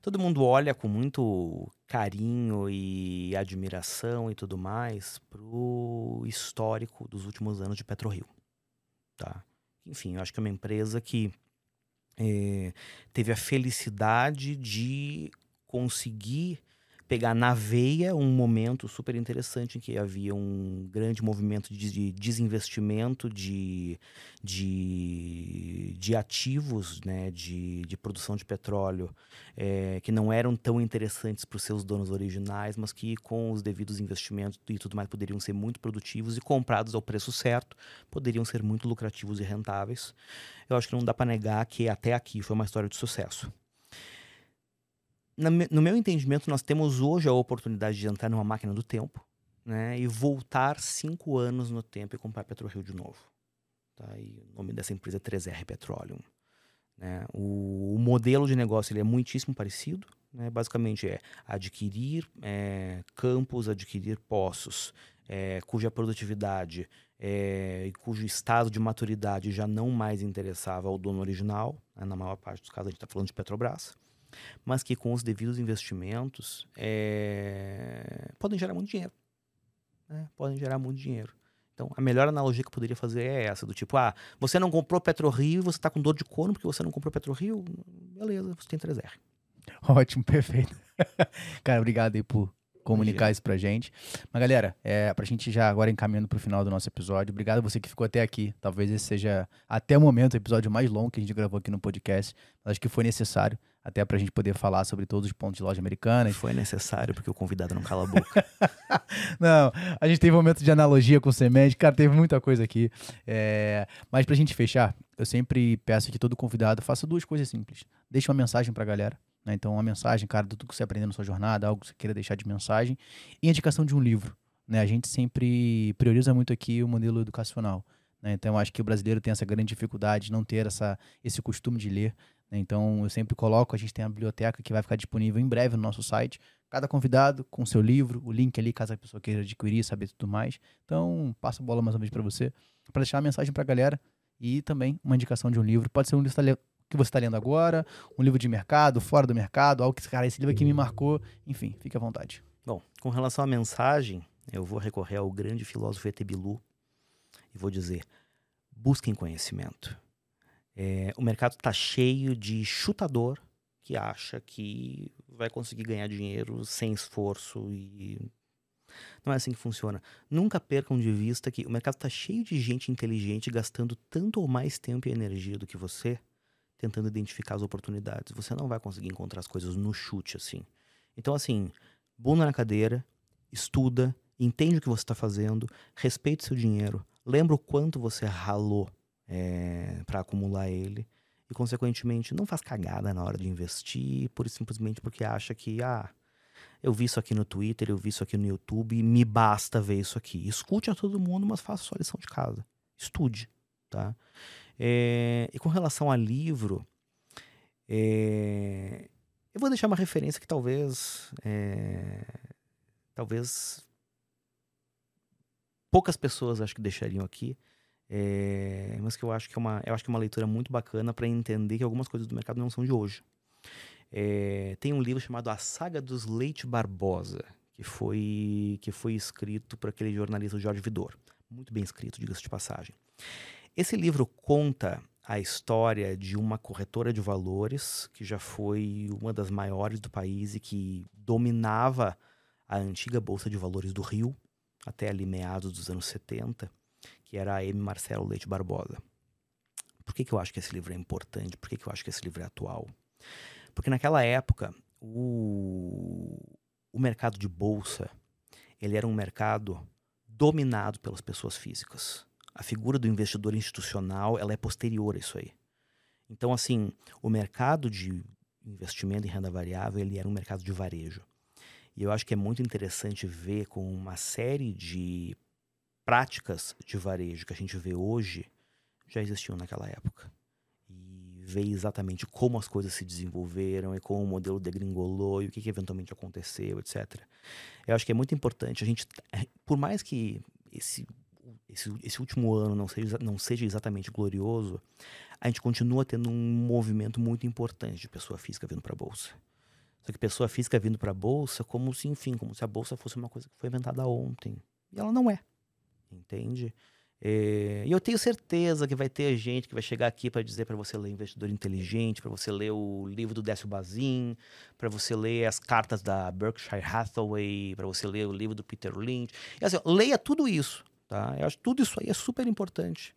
B: Todo mundo olha com muito carinho e admiração e tudo mais pro histórico dos últimos anos de PetroRio, tá? Enfim, eu acho que é uma empresa que é, teve a felicidade de conseguir pegar na veia um momento super interessante em que havia um grande movimento de desinvestimento de, de, de ativos né, de, de produção de petróleo é, que não eram tão interessantes para os seus donos originais, mas que com os devidos investimentos e tudo mais poderiam ser muito produtivos e comprados ao preço certo, poderiam ser muito lucrativos e rentáveis. Eu acho que não dá para negar que até aqui foi uma história de sucesso no meu entendimento, nós temos hoje a oportunidade de entrar numa máquina do tempo né, e voltar cinco anos no tempo e comprar PetroRio de novo. Tá? E o nome dessa empresa é 3R Petroleum. Né? O, o, modelo de negócio ele é muitíssimo parecido. Né? Basicamente é adquirir é, campos, adquirir poços, é, cuja produtividade é, e cujo estado de maturidade já não mais interessava ao dono original. Né? Na maior parte dos casos a gente está falando de Petrobras mas que com os devidos investimentos é, podem gerar muito dinheiro. Né? Podem gerar muito dinheiro. Então, a melhor analogia que eu poderia fazer é essa, do tipo, ah, você não comprou PetroRio e você está com dor de corno porque você não comprou PetroRio, beleza, você tem 3R.
A: Ótimo, perfeito. Cara, obrigado aí por comunicar isso pra gente. Mas, galera, é, pra gente já agora encaminhando pro final do nosso episódio, obrigado a você que ficou até aqui. Talvez esse seja, até o momento, o episódio mais longo que a gente gravou aqui no podcast. Mas acho que foi necessário até para a gente poder falar sobre todos os pontos de loja americana.
B: Foi necessário, porque o convidado não cala a boca.
A: não, a gente teve um momento de analogia com o semente, cara, teve muita coisa aqui. É... Mas para a gente fechar, eu sempre peço que todo convidado faça duas coisas simples. Deixe uma mensagem para a galera. Né? Então, uma mensagem, cara, do que você aprendeu na sua jornada, algo que você queira deixar de mensagem. E indicação de um livro. Né? A gente sempre prioriza muito aqui o modelo educacional. Né? Então, eu acho que o brasileiro tem essa grande dificuldade de não ter essa, esse costume de ler. Então, eu sempre coloco, a gente tem a biblioteca que vai ficar disponível em breve no nosso site. Cada convidado com seu livro, o link ali, caso a pessoa queira adquirir, saber tudo mais. Então, passo a bola mais uma vez para você, para deixar uma mensagem para a galera e também uma indicação de um livro. Pode ser um livro que você está lendo agora, um livro de mercado, fora do mercado, algo que, cara, esse livro aqui me marcou. Enfim, fique à vontade.
B: Bom, com relação à mensagem, eu vou recorrer ao grande filósofo Etebilu e vou dizer: busquem conhecimento. É, o mercado está cheio de chutador que acha que vai conseguir ganhar dinheiro sem esforço e não é assim que funciona. Nunca percam de vista que o mercado está cheio de gente inteligente gastando tanto ou mais tempo e energia do que você, tentando identificar as oportunidades. Você não vai conseguir encontrar as coisas no chute assim. Então, assim, bunda na cadeira, estuda, entende o que você está fazendo, respeite seu dinheiro, lembra o quanto você ralou é, para acumular ele e, consequentemente, não faz cagada na hora de investir, por simplesmente porque acha que, ah, eu vi isso aqui no Twitter, eu vi isso aqui no YouTube, me basta ver isso aqui. Escute a todo mundo, mas faça sua lição de casa. Estude, tá? É, e com relação a livro, é, eu vou deixar uma referência que talvez, é, talvez poucas pessoas acho que deixariam aqui, é, mas que eu acho que é uma, eu acho que é uma leitura muito bacana para entender que algumas coisas do mercado não são de hoje. É, tem um livro chamado A Saga dos Leite Barbosa, que foi, que foi escrito por aquele jornalista Jorge Vidor. Muito bem escrito, diga-se de passagem. Esse livro conta a história de uma corretora de valores que já foi uma das maiores do país e que dominava a antiga Bolsa de Valores do Rio até ali meados dos anos 70 que era a M. Marcelo Leite Barbosa. Por que, que eu acho que esse livro é importante? Por que, que eu acho que esse livro é atual? Porque naquela época, o, o mercado de bolsa ele era um mercado dominado pelas pessoas físicas. A figura do investidor institucional ela é posterior a isso aí. Então, assim, o mercado de investimento em renda variável ele era um mercado de varejo. E eu acho que é muito interessante ver com uma série de práticas de varejo que a gente vê hoje já existiam naquela época. E ver exatamente como as coisas se desenvolveram e como o modelo degringolou e o que, que eventualmente aconteceu, etc. Eu acho que é muito importante a gente, é, por mais que esse, esse, esse último ano não seja, não seja exatamente glorioso, a gente continua tendo um movimento muito importante de pessoa física vindo para a bolsa. Só que pessoa física vindo para a bolsa como se, enfim, como se a bolsa fosse uma coisa que foi inventada ontem. E ela não é entende? É, e eu tenho certeza que vai ter gente que vai chegar aqui para dizer para você ler Investidor Inteligente, para você ler o livro do Décio Bazin, para você ler as cartas da Berkshire Hathaway, para você ler o livro do Peter Lynch. E assim, leia tudo isso, tá? Eu acho que tudo isso aí é super importante.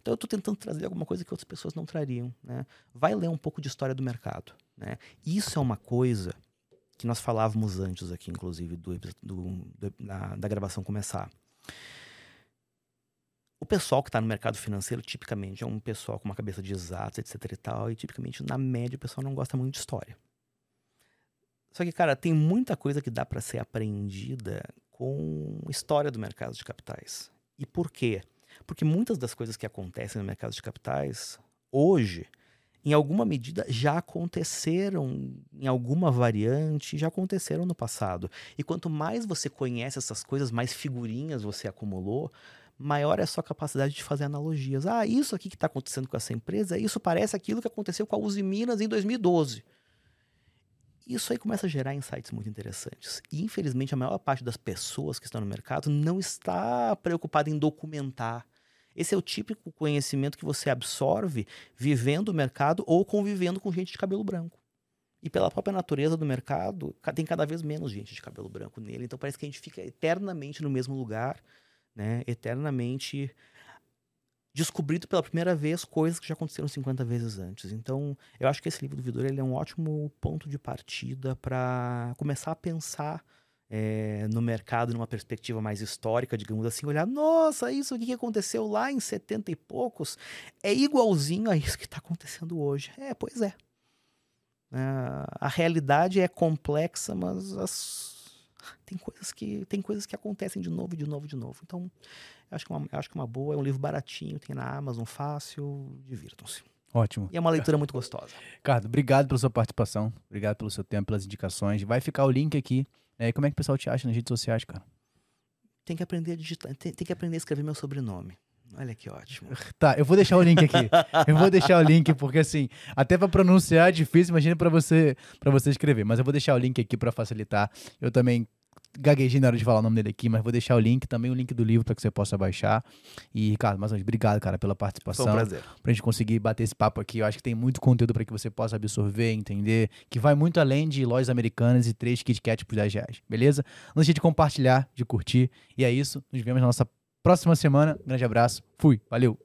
B: Então eu estou tentando trazer alguma coisa que outras pessoas não trariam, né? Vai ler um pouco de história do mercado, né? Isso é uma coisa que nós falávamos antes aqui, inclusive, do, do, do da gravação começar. O pessoal que está no mercado financeiro, tipicamente, é um pessoal com uma cabeça de exatos, etc e tal, e tipicamente, na média, o pessoal não gosta muito de história. Só que, cara, tem muita coisa que dá para ser aprendida com história do mercado de capitais. E por quê? Porque muitas das coisas que acontecem no mercado de capitais, hoje, em alguma medida, já aconteceram em alguma variante, já aconteceram no passado. E quanto mais você conhece essas coisas, mais figurinhas você acumulou, maior é a sua capacidade de fazer analogias. Ah, isso aqui que está acontecendo com essa empresa, isso parece aquilo que aconteceu com a Uzi Minas em 2012. Isso aí começa a gerar insights muito interessantes. E, infelizmente, a maior parte das pessoas que estão no mercado não está preocupada em documentar. Esse é o típico conhecimento que você absorve vivendo o mercado ou convivendo com gente de cabelo branco. E pela própria natureza do mercado, tem cada vez menos gente de cabelo branco nele. Então parece que a gente fica eternamente no mesmo lugar, né? eternamente descobrindo pela primeira vez coisas que já aconteceram 50 vezes antes. Então, eu acho que esse livro do Vidor ele é um ótimo ponto de partida para começar a pensar é, no mercado numa perspectiva mais histórica, digamos assim, olhar, nossa, isso que aconteceu lá em 70 e poucos é igualzinho a isso que está acontecendo hoje. É, pois é. é. A realidade é complexa, mas as... tem, coisas que, tem coisas que acontecem de novo, de novo, de novo. Então, Acho que, é uma, acho que é uma boa, é um livro baratinho, tem na Amazon, fácil, divirtam-se.
A: Ótimo.
B: E é uma leitura muito gostosa.
A: Ricardo, obrigado pela sua participação, obrigado pelo seu tempo, pelas indicações. Vai ficar o link aqui. É, como é que o pessoal te acha nas redes sociais, cara?
B: Tem que aprender a digitar, tem, tem que aprender a escrever meu sobrenome. Olha que ótimo.
A: Tá, eu vou deixar o link aqui. eu vou deixar o link porque assim, até para pronunciar é difícil, imagina para você para você escrever, mas eu vou deixar o link aqui para facilitar. Eu também gaguejei na hora de falar o nome dele aqui, mas vou deixar o link, também o link do livro para que você possa baixar. E, Ricardo, mais uma vez, obrigado, cara, pela participação. Foi
B: um prazer.
A: Pra gente conseguir bater esse papo aqui. Eu acho que tem muito conteúdo para que você possa absorver, entender, que vai muito além de lojas americanas e três Kit Kat por 10 reais, beleza? Não deixe de compartilhar, de curtir. E é isso. Nos vemos na nossa próxima semana. Um grande abraço. Fui. Valeu.